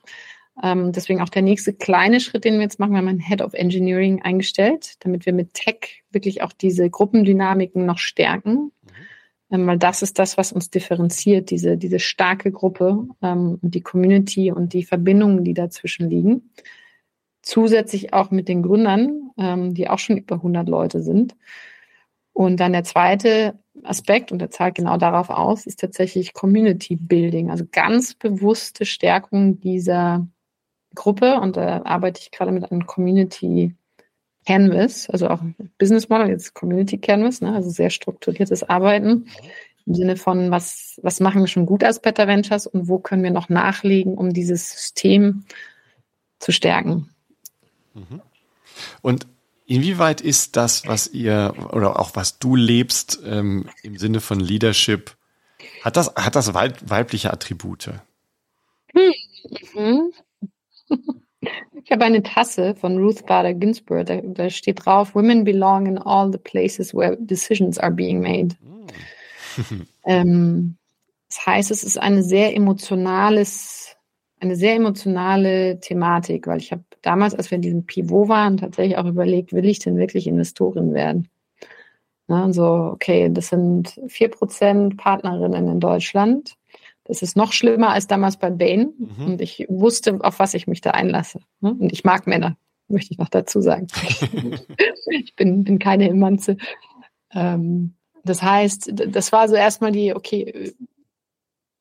Ähm, deswegen auch der nächste kleine Schritt, den wir jetzt machen, wir haben einen Head of Engineering eingestellt, damit wir mit Tech wirklich auch diese Gruppendynamiken noch stärken. Mhm. Ähm, weil das ist das, was uns differenziert, diese, diese starke Gruppe ähm, und die Community und die Verbindungen, die dazwischen liegen. zusätzlich auch mit den Gründern, ähm, die auch schon über 100 Leute sind. Und dann der zweite Aspekt, und der zahlt genau darauf aus, ist tatsächlich Community Building, also ganz bewusste Stärkung dieser Gruppe. Und da arbeite ich gerade mit einem Community Canvas, also auch Business Model, jetzt Community Canvas, ne, also sehr strukturiertes Arbeiten im Sinne von, was, was machen wir schon gut als Better Ventures und wo können wir noch nachlegen, um dieses System zu stärken. Mhm. Und inwieweit ist das, was ihr oder auch was du lebst ähm, im Sinne von Leadership, hat das, hat das weibliche Attribute? Hm. Mhm. Ich habe eine Tasse von Ruth Bader Ginsburg, da, da, steht drauf, Women belong in all the places where decisions are being made. Mhm. ähm, das heißt, es ist eine sehr emotionales, eine sehr emotionale Thematik, weil ich habe damals, als wir in diesem Pivot waren, tatsächlich auch überlegt, will ich denn wirklich Investorin werden? Na, so, okay, das sind vier Prozent Partnerinnen in Deutschland. Das ist noch schlimmer als damals bei Bain. Mhm. Und ich wusste, auf was ich mich da einlasse. Ne? Und ich mag Männer, möchte ich noch dazu sagen. ich bin, bin keine Emanze. Ähm, das heißt, das war so erstmal die, okay,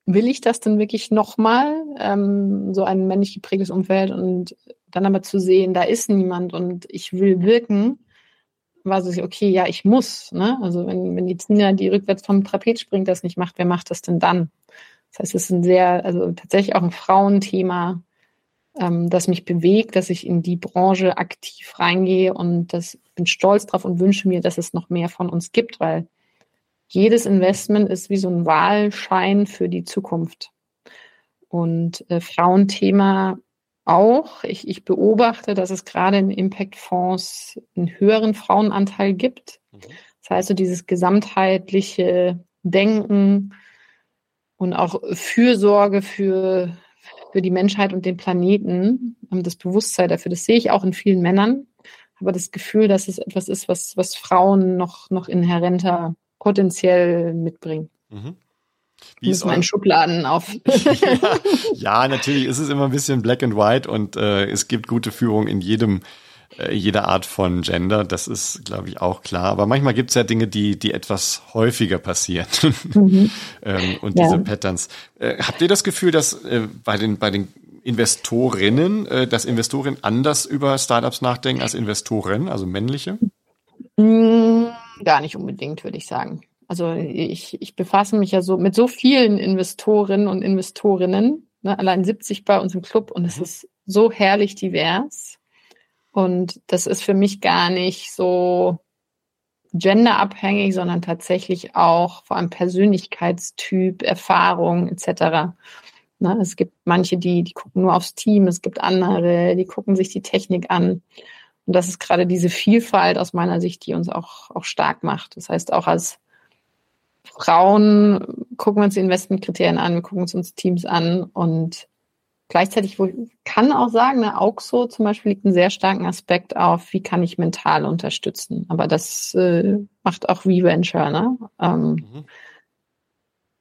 will ich das denn wirklich nochmal, ähm, so ein männlich geprägtes Umfeld und dann aber zu sehen, da ist niemand und ich will wirken, war so, okay, ja, ich muss. Ne? Also wenn, wenn die Tina, die rückwärts vom Trapez springt, das nicht macht, wer macht das denn dann? Das heißt, es ist ein sehr, also tatsächlich auch ein Frauenthema, ähm, das mich bewegt, dass ich in die Branche aktiv reingehe und das bin stolz drauf und wünsche mir, dass es noch mehr von uns gibt, weil jedes Investment ist wie so ein Wahlschein für die Zukunft. Und äh, Frauenthema auch. Ich, ich beobachte, dass es gerade in Impact-Fonds einen höheren Frauenanteil gibt. Mhm. Das heißt, so dieses gesamtheitliche Denken, und auch Fürsorge für, für die Menschheit und den Planeten, das Bewusstsein dafür, das sehe ich auch in vielen Männern, aber das Gefühl, dass es etwas ist, was, was Frauen noch, noch inhärenter potenziell mitbringen. Mhm. Wie ist mein Schubladen auf. ja, ja, natürlich ist es immer ein bisschen black and white und äh, es gibt gute Führung in jedem äh, jede Art von Gender, das ist, glaube ich, auch klar. Aber manchmal gibt es ja Dinge, die, die etwas häufiger passieren. Mhm. ähm, und ja. diese Patterns. Äh, habt ihr das Gefühl, dass äh, bei den, bei den Investorinnen, äh, dass Investorinnen anders über Startups nachdenken als Investoren, also männliche? Mm, gar nicht unbedingt, würde ich sagen. Also ich, ich befasse mich ja so mit so vielen Investoren und Investorinnen, ne, allein 70 bei uns im Club und es mhm. ist so herrlich divers. Und das ist für mich gar nicht so genderabhängig, sondern tatsächlich auch vor allem Persönlichkeitstyp, Erfahrung etc. Ne, es gibt manche, die, die gucken nur aufs Team, es gibt andere, die gucken sich die Technik an. Und das ist gerade diese Vielfalt aus meiner Sicht, die uns auch, auch stark macht. Das heißt, auch als Frauen gucken wir uns die Investmentkriterien an, wir gucken uns uns Teams an und Gleichzeitig kann auch sagen, ne, Auxo zum Beispiel liegt einen sehr starken Aspekt auf, wie kann ich mental unterstützen. Aber das äh, macht auch V-Venture. Ne? Ähm, mhm.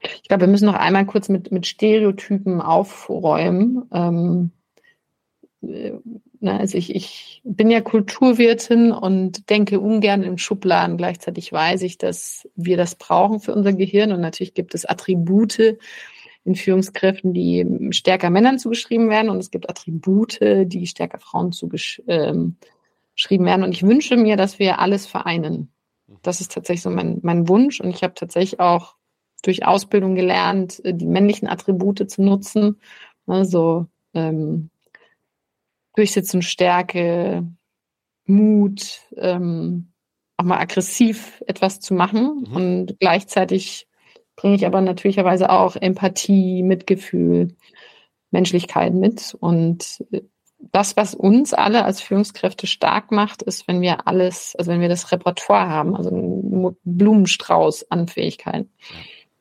Ich glaube, wir müssen noch einmal kurz mit, mit Stereotypen aufräumen. Ähm, äh, ne, also ich, ich bin ja Kulturwirtin und denke ungern in Schubladen. Gleichzeitig weiß ich, dass wir das brauchen für unser Gehirn. Und natürlich gibt es Attribute, in Führungskräften, die stärker Männern zugeschrieben werden und es gibt Attribute, die stärker Frauen zugeschrieben ähm, werden. Und ich wünsche mir, dass wir alles vereinen. Das ist tatsächlich so mein, mein Wunsch und ich habe tatsächlich auch durch Ausbildung gelernt, äh, die männlichen Attribute zu nutzen. Also ähm, Durchsetzungsstärke, Mut, ähm, auch mal aggressiv etwas zu machen mhm. und gleichzeitig bringe ich aber natürlicherweise auch Empathie, Mitgefühl, Menschlichkeit mit. Und das, was uns alle als Führungskräfte stark macht, ist, wenn wir alles, also wenn wir das Repertoire haben, also einen Blumenstrauß an Fähigkeiten.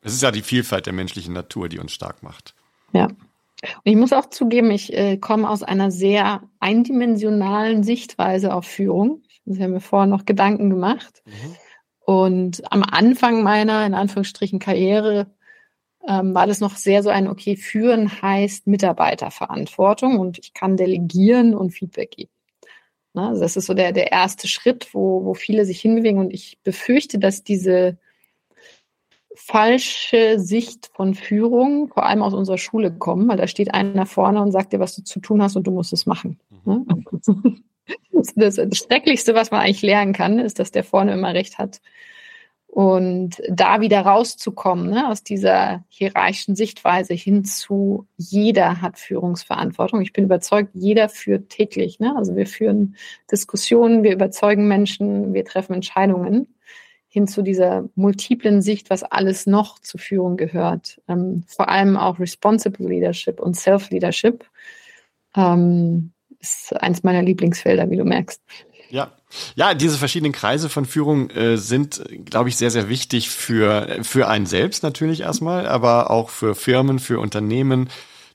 Es ist ja die Vielfalt der menschlichen Natur, die uns stark macht. Ja. Und ich muss auch zugeben, ich äh, komme aus einer sehr eindimensionalen Sichtweise auf Führung. Ich habe mir vorher noch Gedanken gemacht. Mhm. Und am Anfang meiner, in Anführungsstrichen, Karriere ähm, war das noch sehr so ein, okay, führen heißt Mitarbeiterverantwortung und ich kann delegieren und Feedback geben. Ne? Also das ist so der, der erste Schritt, wo, wo viele sich hinbewegen. Und ich befürchte, dass diese falsche Sicht von Führung vor allem aus unserer Schule kommen, weil da steht einer vorne und sagt dir, was du zu tun hast und du musst es machen. Mhm. Das, Schrecklichste, was man eigentlich lernen kann, ist, dass der vorne immer recht hat. Und da wieder rauszukommen, ne, aus dieser hierarchischen Sichtweise hin zu jeder hat Führungsverantwortung. Ich bin überzeugt, jeder führt täglich. Ne? Also wir führen Diskussionen, wir überzeugen Menschen, wir treffen Entscheidungen hin zu dieser multiplen Sicht, was alles noch zur Führung gehört. Ähm, vor allem auch Responsible Leadership und Self-Leadership ähm, ist eins meiner Lieblingsfelder, wie du merkst. Ja, ja, diese verschiedenen Kreise von Führung äh, sind, glaube ich, sehr, sehr wichtig für, für einen selbst natürlich erstmal, aber auch für Firmen, für Unternehmen,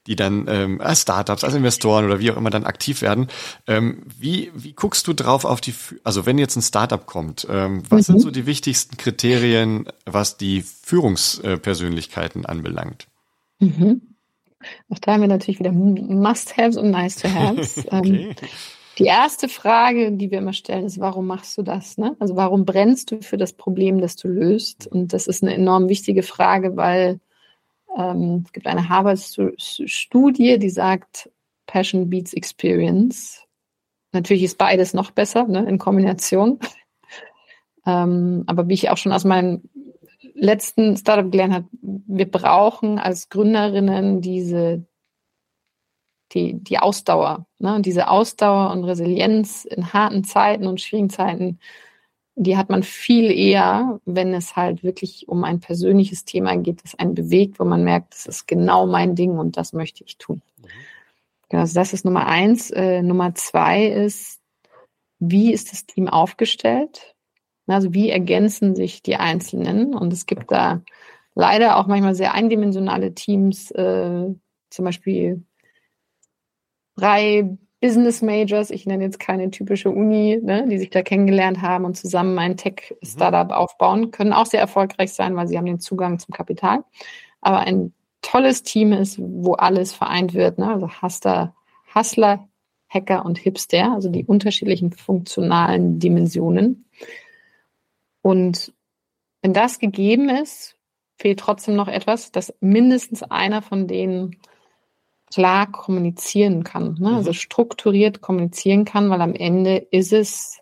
die dann ähm, als Startups, als Investoren oder wie auch immer dann aktiv werden. Ähm, wie, wie guckst du drauf auf die, also wenn jetzt ein Startup kommt, ähm, was mhm. sind so die wichtigsten Kriterien, was die Führungspersönlichkeiten anbelangt? Mhm. Auch da haben wir natürlich wieder Must-Haves und Nice-to-Haves. okay. Ähm, die erste Frage, die wir immer stellen, ist, warum machst du das? Ne? Also warum brennst du für das Problem, das du löst? Und das ist eine enorm wichtige Frage, weil ähm, es gibt eine Harvard-Studie, die sagt, Passion beats Experience. Natürlich ist beides noch besser ne, in Kombination. ähm, aber wie ich auch schon aus meinem letzten Startup gelernt habe, wir brauchen als Gründerinnen diese die, die Ausdauer. Ne? diese Ausdauer und Resilienz in harten Zeiten und schwierigen Zeiten die hat man viel eher, wenn es halt wirklich um ein persönliches Thema geht, das einen bewegt, wo man merkt, das ist genau mein Ding und das möchte ich tun. Mhm. Also das ist Nummer eins. Äh, Nummer zwei ist, wie ist das Team aufgestellt? Also wie ergänzen sich die Einzelnen? Und es gibt da leider auch manchmal sehr eindimensionale Teams, äh, zum Beispiel drei Business Majors, ich nenne jetzt keine typische Uni, ne, die sich da kennengelernt haben und zusammen ein Tech-Startup mhm. aufbauen, können auch sehr erfolgreich sein, weil sie haben den Zugang zum Kapital. Aber ein tolles Team ist, wo alles vereint wird. Ne? Also Hustler, Hustler, Hacker und Hipster, also die unterschiedlichen funktionalen Dimensionen. Und wenn das gegeben ist, fehlt trotzdem noch etwas, dass mindestens einer von denen klar kommunizieren kann, ne? also mhm. strukturiert kommunizieren kann, weil am Ende ist es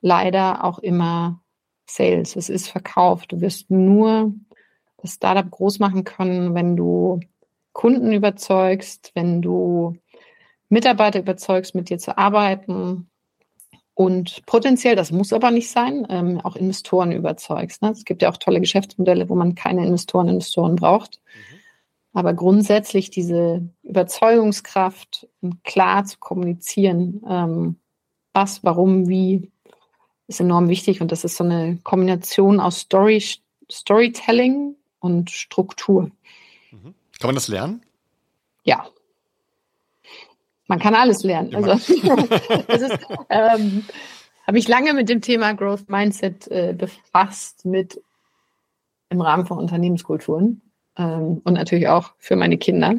leider auch immer Sales, es ist Verkauf. Du wirst nur das Startup groß machen können, wenn du Kunden überzeugst, wenn du Mitarbeiter überzeugst, mit dir zu arbeiten und potenziell, das muss aber nicht sein, ähm, auch Investoren überzeugst. Ne? Es gibt ja auch tolle Geschäftsmodelle, wo man keine Investoren, Investoren braucht. Mhm. Aber grundsätzlich diese Überzeugungskraft, klar zu kommunizieren, ähm, was, warum, wie, ist enorm wichtig. Und das ist so eine Kombination aus Story, Storytelling und Struktur. Mhm. Kann man das lernen? Ja. Man kann alles lernen. Also, das ist, ähm, habe ich lange mit dem Thema Growth Mindset äh, befasst, mit im Rahmen von Unternehmenskulturen ähm, und natürlich auch für meine Kinder.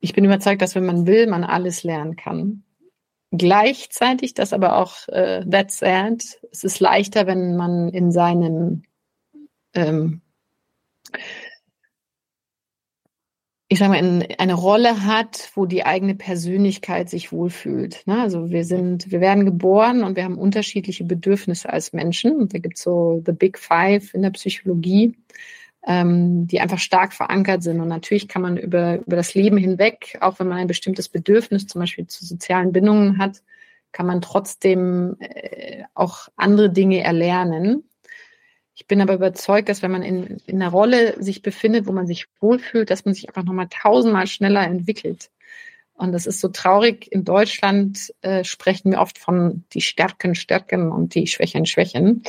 Ich bin überzeugt, dass wenn man will, man alles lernen kann. Gleichzeitig, das aber auch äh, that said, es ist leichter, wenn man in seinem ähm, ich sage mal, in, eine Rolle hat, wo die eigene Persönlichkeit sich wohlfühlt. Ne? Also wir sind, wir werden geboren und wir haben unterschiedliche Bedürfnisse als Menschen. Und da gibt es so The Big Five in der Psychologie ähm, die einfach stark verankert sind. Und natürlich kann man über, über das Leben hinweg, auch wenn man ein bestimmtes Bedürfnis zum Beispiel zu sozialen Bindungen hat, kann man trotzdem äh, auch andere Dinge erlernen. Ich bin aber überzeugt, dass wenn man in, in einer Rolle sich befindet, wo man sich wohlfühlt, dass man sich einfach nochmal tausendmal schneller entwickelt. Und das ist so traurig. In Deutschland äh, sprechen wir oft von die Stärken, Stärken und die Schwächen, Schwächen.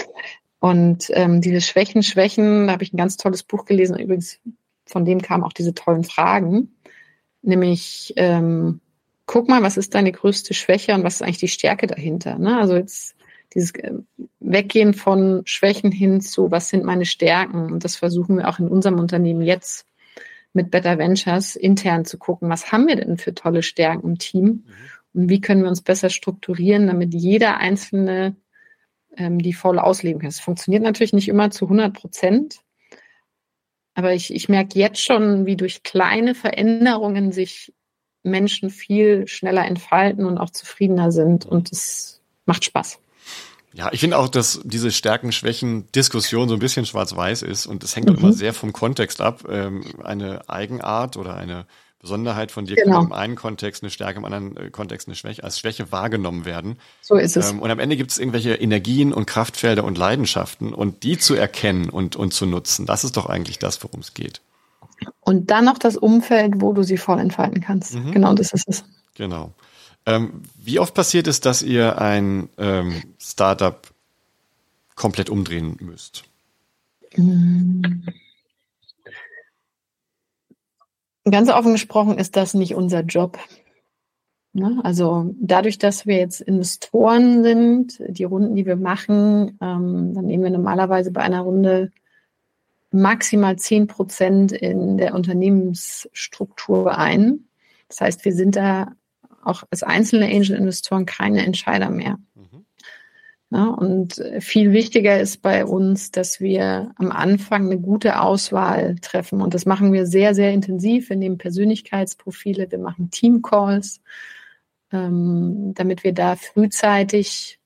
Und ähm, diese Schwächen, Schwächen, da habe ich ein ganz tolles Buch gelesen. Übrigens, von dem kamen auch diese tollen Fragen. Nämlich, ähm, guck mal, was ist deine größte Schwäche und was ist eigentlich die Stärke dahinter? Ne? Also jetzt dieses äh, Weggehen von Schwächen hin zu, was sind meine Stärken? Und das versuchen wir auch in unserem Unternehmen jetzt mit Better Ventures intern zu gucken, was haben wir denn für tolle Stärken im Team? Mhm. Und wie können wir uns besser strukturieren, damit jeder Einzelne ähm, die voll ausleben kann. Es funktioniert natürlich nicht immer zu 100 Prozent, aber ich, ich merke jetzt schon, wie durch kleine Veränderungen sich Menschen viel schneller entfalten und auch zufriedener sind. Und es macht Spaß. Ja, ich finde auch, dass diese Stärken-Schwächen-Diskussion so ein bisschen schwarz-weiß ist und es hängt mhm. immer sehr vom Kontext ab. Ähm, eine Eigenart oder eine Besonderheit von dir genau. kann im einen Kontext eine Stärke, im anderen äh, Kontext eine Schwäche, als Schwäche wahrgenommen werden. So ist es. Ähm, und am Ende gibt es irgendwelche Energien und Kraftfelder und Leidenschaften und die zu erkennen und, und zu nutzen, das ist doch eigentlich das, worum es geht. Und dann noch das Umfeld, wo du sie voll entfalten kannst. Mhm. Genau, das ist es. Genau. Ähm, wie oft passiert es, dass ihr ein ähm, Startup komplett umdrehen müsst? Mhm. Ganz offen gesprochen ist das nicht unser Job. Ne? Also dadurch, dass wir jetzt Investoren sind, die Runden, die wir machen, ähm, dann nehmen wir normalerweise bei einer Runde maximal 10 Prozent in der Unternehmensstruktur ein. Das heißt, wir sind da auch als einzelne Angel-Investoren keine Entscheider mehr. Ja, und viel wichtiger ist bei uns, dass wir am Anfang eine gute Auswahl treffen. Und das machen wir sehr, sehr intensiv. Wir nehmen Persönlichkeitsprofile, wir machen Teamcalls, ähm, damit wir da frühzeitig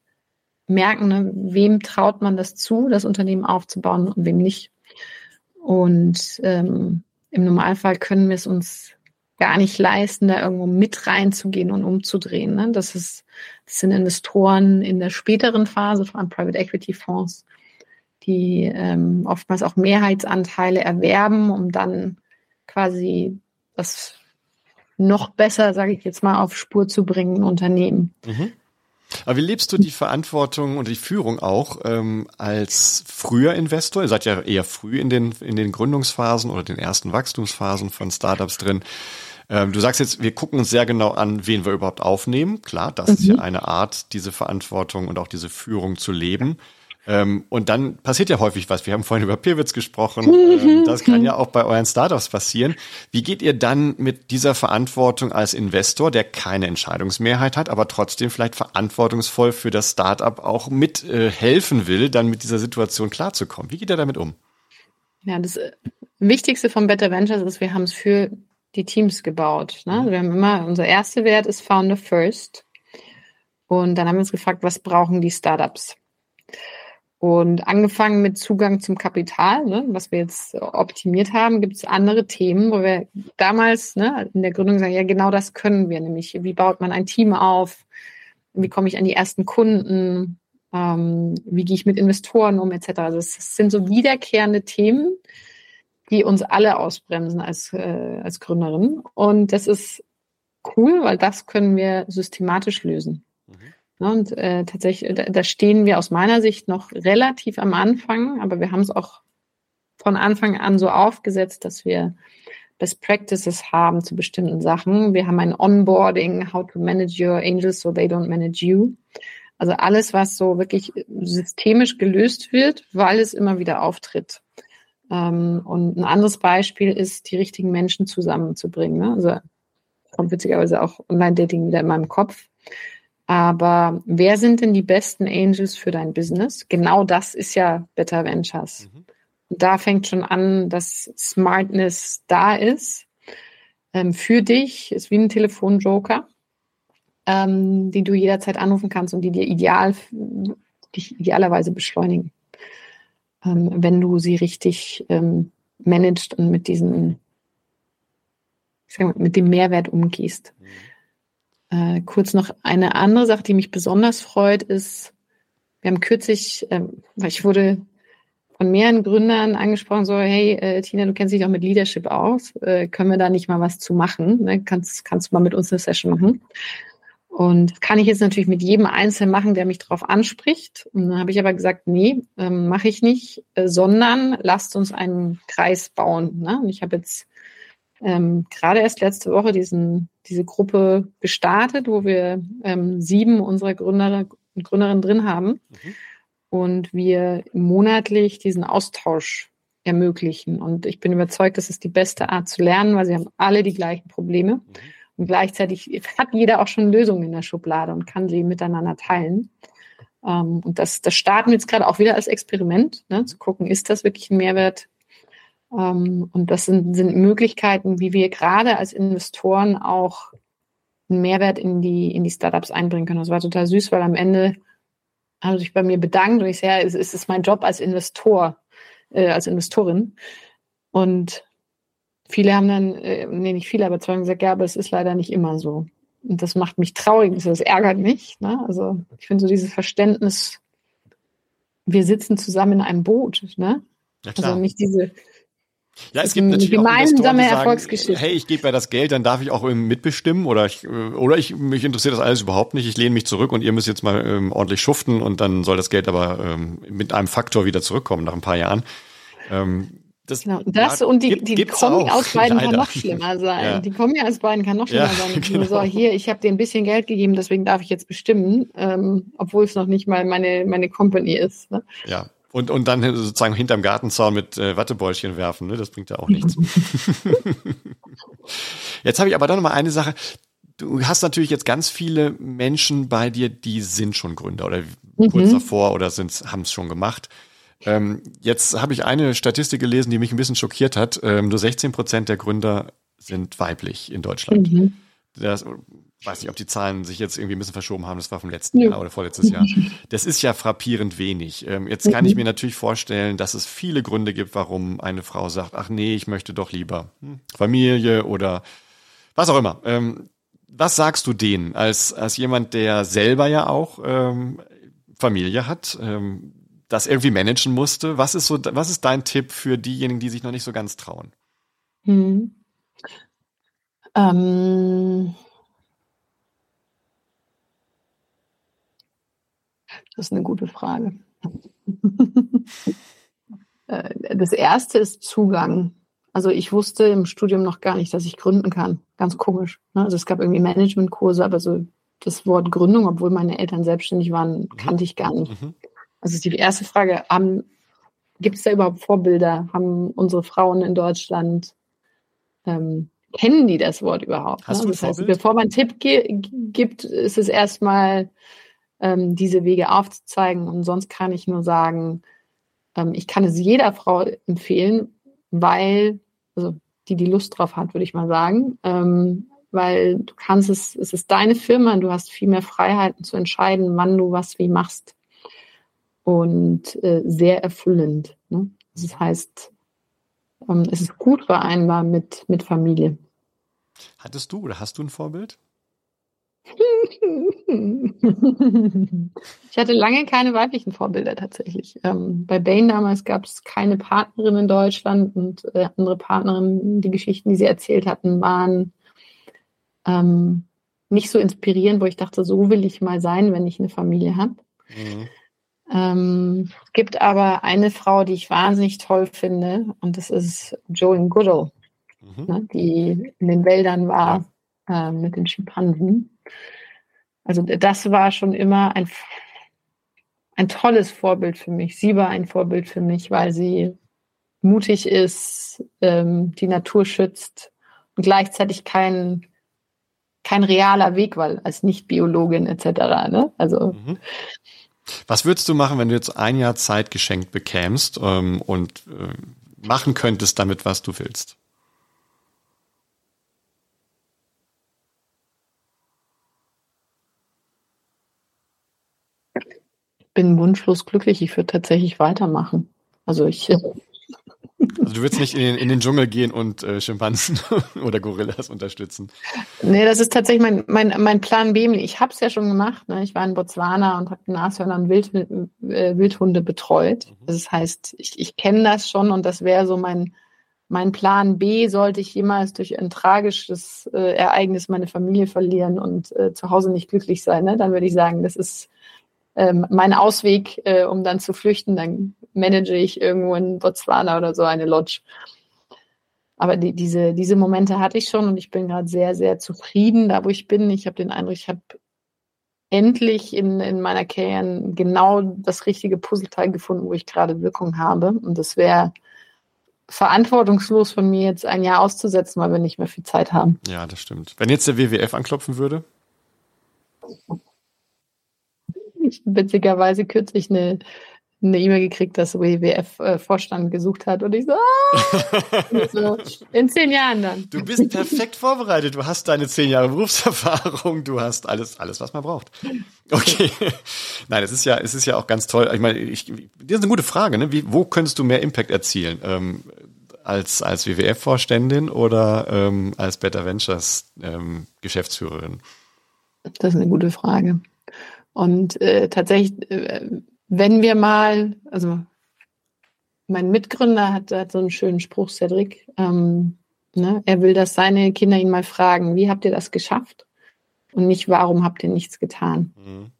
merken, ne, wem traut man das zu, das Unternehmen aufzubauen und wem nicht. Und ähm, im Normalfall können wir es uns gar nicht leisten, da irgendwo mit reinzugehen und umzudrehen. Ne? Das, ist, das sind Investoren in der späteren Phase, vor allem Private Equity Fonds, die ähm, oftmals auch Mehrheitsanteile erwerben, um dann quasi das noch besser, sage ich jetzt mal, auf Spur zu bringen, Unternehmen. Mhm. Aber wie lebst du die Verantwortung und die Führung auch ähm, als früher Investor? Ihr seid ja eher früh in den, in den Gründungsphasen oder den ersten Wachstumsphasen von Startups drin. Ähm, du sagst jetzt, wir gucken uns sehr genau an, wen wir überhaupt aufnehmen. Klar, das mhm. ist ja mhm. eine Art, diese Verantwortung und auch diese Führung zu leben. Ähm, und dann passiert ja häufig was. Wir haben vorhin über Peerwitz gesprochen. Ähm, das kann ja auch bei euren Startups passieren. Wie geht ihr dann mit dieser Verantwortung als Investor, der keine Entscheidungsmehrheit hat, aber trotzdem vielleicht verantwortungsvoll für das Startup auch mithelfen äh, will, dann mit dieser Situation klarzukommen? Wie geht ihr damit um? Ja, das äh, Wichtigste von Better Ventures ist, wir haben es für die Teams gebaut. Ne? Also wir haben immer, unser erster Wert ist Founder First. Und dann haben wir uns gefragt, was brauchen die Startups? Und angefangen mit Zugang zum Kapital, ne, was wir jetzt optimiert haben, gibt es andere Themen, wo wir damals ne, in der Gründung sagen, ja, genau das können wir, nämlich wie baut man ein Team auf, wie komme ich an die ersten Kunden, ähm, wie gehe ich mit Investoren um, etc. Also es sind so wiederkehrende Themen, die uns alle ausbremsen als, äh, als Gründerin. Und das ist cool, weil das können wir systematisch lösen. Ne, und äh, tatsächlich, da, da stehen wir aus meiner Sicht noch relativ am Anfang, aber wir haben es auch von Anfang an so aufgesetzt, dass wir Best Practices haben zu bestimmten Sachen. Wir haben ein Onboarding, how to manage your angels so they don't manage you. Also alles, was so wirklich systemisch gelöst wird, weil es immer wieder auftritt. Ähm, und ein anderes Beispiel ist, die richtigen Menschen zusammenzubringen. Ne? Also kommt witzigerweise auch Online-Dating wieder in meinem Kopf. Aber wer sind denn die besten Angels für dein Business? Genau das ist ja Better Ventures. Mhm. Und da fängt schon an, dass Smartness da ist. Ähm, für dich ist wie ein Telefonjoker, ähm, den du jederzeit anrufen kannst und die dir ideal, dich idealerweise beschleunigen, ähm, wenn du sie richtig ähm, managst und mit diesem, mit dem Mehrwert umgehst. Mhm. Äh, kurz noch eine andere Sache, die mich besonders freut, ist, wir haben kürzlich, äh, weil ich wurde von mehreren Gründern angesprochen, so, hey, äh, Tina, du kennst dich auch mit Leadership aus, äh, können wir da nicht mal was zu machen? Ne? Kannst, kannst du mal mit uns eine Session machen? Und kann ich jetzt natürlich mit jedem Einzelnen machen, der mich darauf anspricht. Und dann habe ich aber gesagt, nee, ähm, mache ich nicht, äh, sondern lasst uns einen Kreis bauen. Ne? Und ich habe jetzt ähm, gerade erst letzte Woche diesen, diese Gruppe gestartet, wo wir ähm, sieben unserer Gründer und Gründerinnen drin haben mhm. und wir monatlich diesen Austausch ermöglichen. Und ich bin überzeugt, das ist die beste Art zu lernen, weil sie haben alle die gleichen Probleme. Mhm. Und gleichzeitig hat jeder auch schon Lösungen in der Schublade und kann sie miteinander teilen. Ähm, und das, das starten wir jetzt gerade auch wieder als Experiment, ne, zu gucken, ist das wirklich ein Mehrwert? Ähm, und das sind, sind Möglichkeiten, wie wir gerade als Investoren auch einen Mehrwert in die, in die Startups einbringen können. Das war total süß, weil am Ende haben sich bei mir bedankt und ich sage, ja, es, es ist mein Job als Investor, äh, als Investorin. Und viele haben dann, äh, nee, nicht viele, aber zwei haben gesagt, ja, aber es ist leider nicht immer so. Und das macht mich traurig, das ärgert mich. Ne? Also ich finde so dieses Verständnis, wir sitzen zusammen in einem Boot. Ne? Ja, also nicht diese, ja, es gibt natürlich gemeinsame auch Erfolgsgeschichte. Hey, ich gebe ja das Geld, dann darf ich auch mitbestimmen oder ich oder ich mich interessiert das alles überhaupt nicht. Ich lehne mich zurück und ihr müsst jetzt mal ähm, ordentlich schuften und dann soll das Geld aber ähm, mit einem Faktor wieder zurückkommen nach ein paar Jahren. Ähm, das, genau, das ja, und die, gibt, die Kombi aus beiden leider. kann noch schlimmer sein. Ja. Die Kombi aus beiden kann noch schlimmer ja, sein. Genau. So, hier, ich habe dir ein bisschen Geld gegeben, deswegen darf ich jetzt bestimmen, ähm, obwohl es noch nicht mal meine, meine Company ist. Ne? Ja, und, und dann sozusagen hinterm Gartenzaun mit äh, Wattebäulchen werfen, ne? das bringt ja auch nichts. jetzt habe ich aber dann noch mal eine Sache. Du hast natürlich jetzt ganz viele Menschen bei dir, die sind schon Gründer oder mhm. kurz davor oder haben es schon gemacht. Ähm, jetzt habe ich eine Statistik gelesen, die mich ein bisschen schockiert hat. Ähm, nur 16 Prozent der Gründer sind weiblich in Deutschland. Mhm. Das weiß nicht, ob die Zahlen sich jetzt irgendwie ein bisschen verschoben haben. Das war vom letzten ja. Jahr oder vorletztes Jahr. Das ist ja frappierend wenig. Ähm, jetzt kann ich mir natürlich vorstellen, dass es viele Gründe gibt, warum eine Frau sagt, ach nee, ich möchte doch lieber hm, Familie oder was auch immer. Ähm, was sagst du denen als, als jemand, der selber ja auch ähm, Familie hat, ähm, das irgendwie managen musste? Was ist so, was ist dein Tipp für diejenigen, die sich noch nicht so ganz trauen? Hm. Ähm Das ist eine gute Frage. Äh, das erste ist Zugang. Also ich wusste im Studium noch gar nicht, dass ich gründen kann. Ganz komisch. Ne? Also es gab irgendwie Managementkurse, aber so das Wort Gründung, obwohl meine Eltern selbstständig waren, mhm. kannte ich gar nicht. Mhm. Also die erste Frage, gibt es da überhaupt Vorbilder? Haben unsere Frauen in Deutschland, ähm, kennen die das Wort überhaupt? Hast ne? du das heißt, bevor man einen Tipp gibt, ist es erstmal ähm, diese Wege aufzuzeigen. Und sonst kann ich nur sagen, ähm, ich kann es jeder Frau empfehlen, weil, also die die Lust drauf hat, würde ich mal sagen, ähm, weil du kannst es, es ist deine Firma, du hast viel mehr Freiheiten zu entscheiden, wann du was wie machst. Und äh, sehr erfüllend. Ne? Das heißt, ähm, es ist gut vereinbar mit, mit Familie. Hattest du oder hast du ein Vorbild? Ich hatte lange keine weiblichen Vorbilder tatsächlich. Ähm, bei Bain damals gab es keine Partnerin in Deutschland und äh, andere Partnerinnen, die Geschichten, die sie erzählt hatten, waren ähm, nicht so inspirierend, wo ich dachte, so will ich mal sein, wenn ich eine Familie habe. Mhm. Ähm, es gibt aber eine Frau, die ich wahnsinnig toll finde, und das ist Joan Goodall, mhm. ne, die in den Wäldern war äh, mit den Schimpansen. Also das war schon immer ein, ein tolles Vorbild für mich. Sie war ein Vorbild für mich, weil sie mutig ist, ähm, die Natur schützt und gleichzeitig kein, kein realer Weg, weil als Nicht-Biologin etc. Ne? Also mhm. Was würdest du machen, wenn du jetzt ein Jahr Zeit geschenkt bekämst ähm, und äh, machen könntest damit, was du willst? Bin wunschlos glücklich. Ich würde tatsächlich weitermachen. Also ich. Also du würdest nicht in den, in den Dschungel gehen und äh, Schimpansen oder Gorillas unterstützen. Nee, das ist tatsächlich mein, mein, mein Plan B. Ich habe es ja schon gemacht. Ne? Ich war in Botswana und habe Nashörner und Wild, äh, Wildhunde betreut. Mhm. Das heißt, ich, ich kenne das schon und das wäre so mein, mein Plan B, sollte ich jemals durch ein tragisches äh, Ereignis meine Familie verlieren und äh, zu Hause nicht glücklich sein, ne? dann würde ich sagen, das ist ähm, mein Ausweg, äh, um dann zu flüchten, dann manage ich irgendwo in Botswana oder so eine Lodge. Aber die, diese, diese Momente hatte ich schon und ich bin gerade sehr, sehr zufrieden, da wo ich bin. Ich habe den Eindruck, ich habe endlich in, in meiner Karriere genau das richtige Puzzleteil gefunden, wo ich gerade Wirkung habe. Und das wäre verantwortungslos von mir, jetzt ein Jahr auszusetzen, weil wir nicht mehr viel Zeit haben. Ja, das stimmt. Wenn jetzt der WWF anklopfen würde? Ich witzigerweise kürzlich eine eine E-Mail gekriegt, dass WWF-Vorstand gesucht hat und ich so, ah! so, in zehn Jahren dann. Du bist perfekt vorbereitet. Du hast deine zehn Jahre Berufserfahrung. Du hast alles, alles, was man braucht. Okay. Nein, es ist ja, es ist ja auch ganz toll. Ich meine, ich, das ist eine gute Frage. Ne? Wie, wo könntest du mehr Impact erzielen? Ähm, als, als WWF-Vorständin oder ähm, als Better Ventures ähm, Geschäftsführerin? Das ist eine gute Frage. Und äh, tatsächlich, äh, wenn wir mal, also mein Mitgründer hat, hat so einen schönen Spruch, Cedric. Ähm, ne? Er will, dass seine Kinder ihn mal fragen, wie habt ihr das geschafft? Und nicht, warum habt ihr nichts getan? Mhm.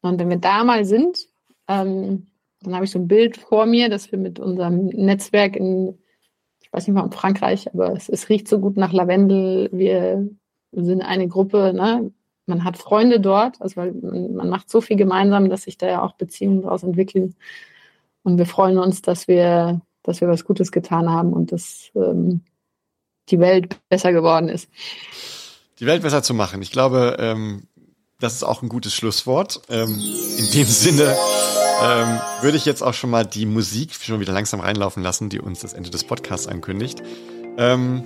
Und wenn wir da mal sind, ähm, dann habe ich so ein Bild vor mir, dass wir mit unserem Netzwerk in, ich weiß nicht mal in Frankreich, aber es, es riecht so gut nach Lavendel. Wir sind eine Gruppe, ne? Man hat Freunde dort, also weil man macht so viel gemeinsam, dass sich da ja auch Beziehungen daraus entwickeln. Und wir freuen uns, dass wir, dass wir was Gutes getan haben und dass ähm, die Welt besser geworden ist. Die Welt besser zu machen. Ich glaube, ähm, das ist auch ein gutes Schlusswort. Ähm, in dem Sinne ähm, würde ich jetzt auch schon mal die Musik schon wieder langsam reinlaufen lassen, die uns das Ende des Podcasts ankündigt. Ähm,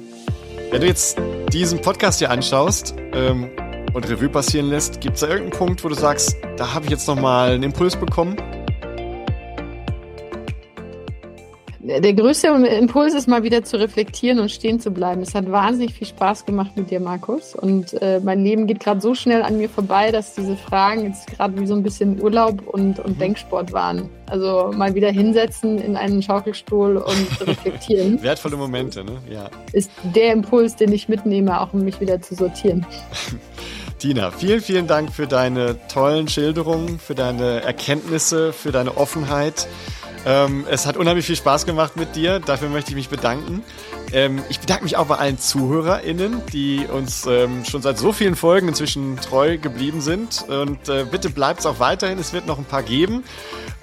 wenn du jetzt diesen Podcast hier anschaust, ähm, und Revue passieren lässt, gibt es da irgendeinen Punkt, wo du sagst, da habe ich jetzt nochmal einen Impuls bekommen? Der größte Impuls ist mal wieder zu reflektieren und stehen zu bleiben. Es hat wahnsinnig viel Spaß gemacht mit dir, Markus. Und äh, mein Leben geht gerade so schnell an mir vorbei, dass diese Fragen jetzt gerade wie so ein bisschen Urlaub und, und mhm. Denksport waren. Also mal wieder hinsetzen in einen Schaukelstuhl und reflektieren. Wertvolle Momente, ne? Ja. Ist der Impuls, den ich mitnehme, auch um mich wieder zu sortieren. Tina, vielen, vielen Dank für deine tollen Schilderungen, für deine Erkenntnisse, für deine Offenheit. Ähm, es hat unheimlich viel Spaß gemacht mit dir. Dafür möchte ich mich bedanken. Ähm, ich bedanke mich auch bei allen ZuhörerInnen, die uns ähm, schon seit so vielen Folgen inzwischen treu geblieben sind. Und äh, bitte bleibt es auch weiterhin. Es wird noch ein paar geben.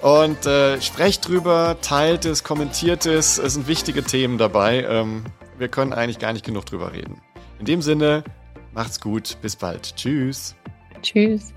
Und äh, sprecht drüber, teilt es, kommentiert es. Es sind wichtige Themen dabei. Ähm, wir können eigentlich gar nicht genug drüber reden. In dem Sinne, Macht's gut, bis bald. Tschüss. Tschüss.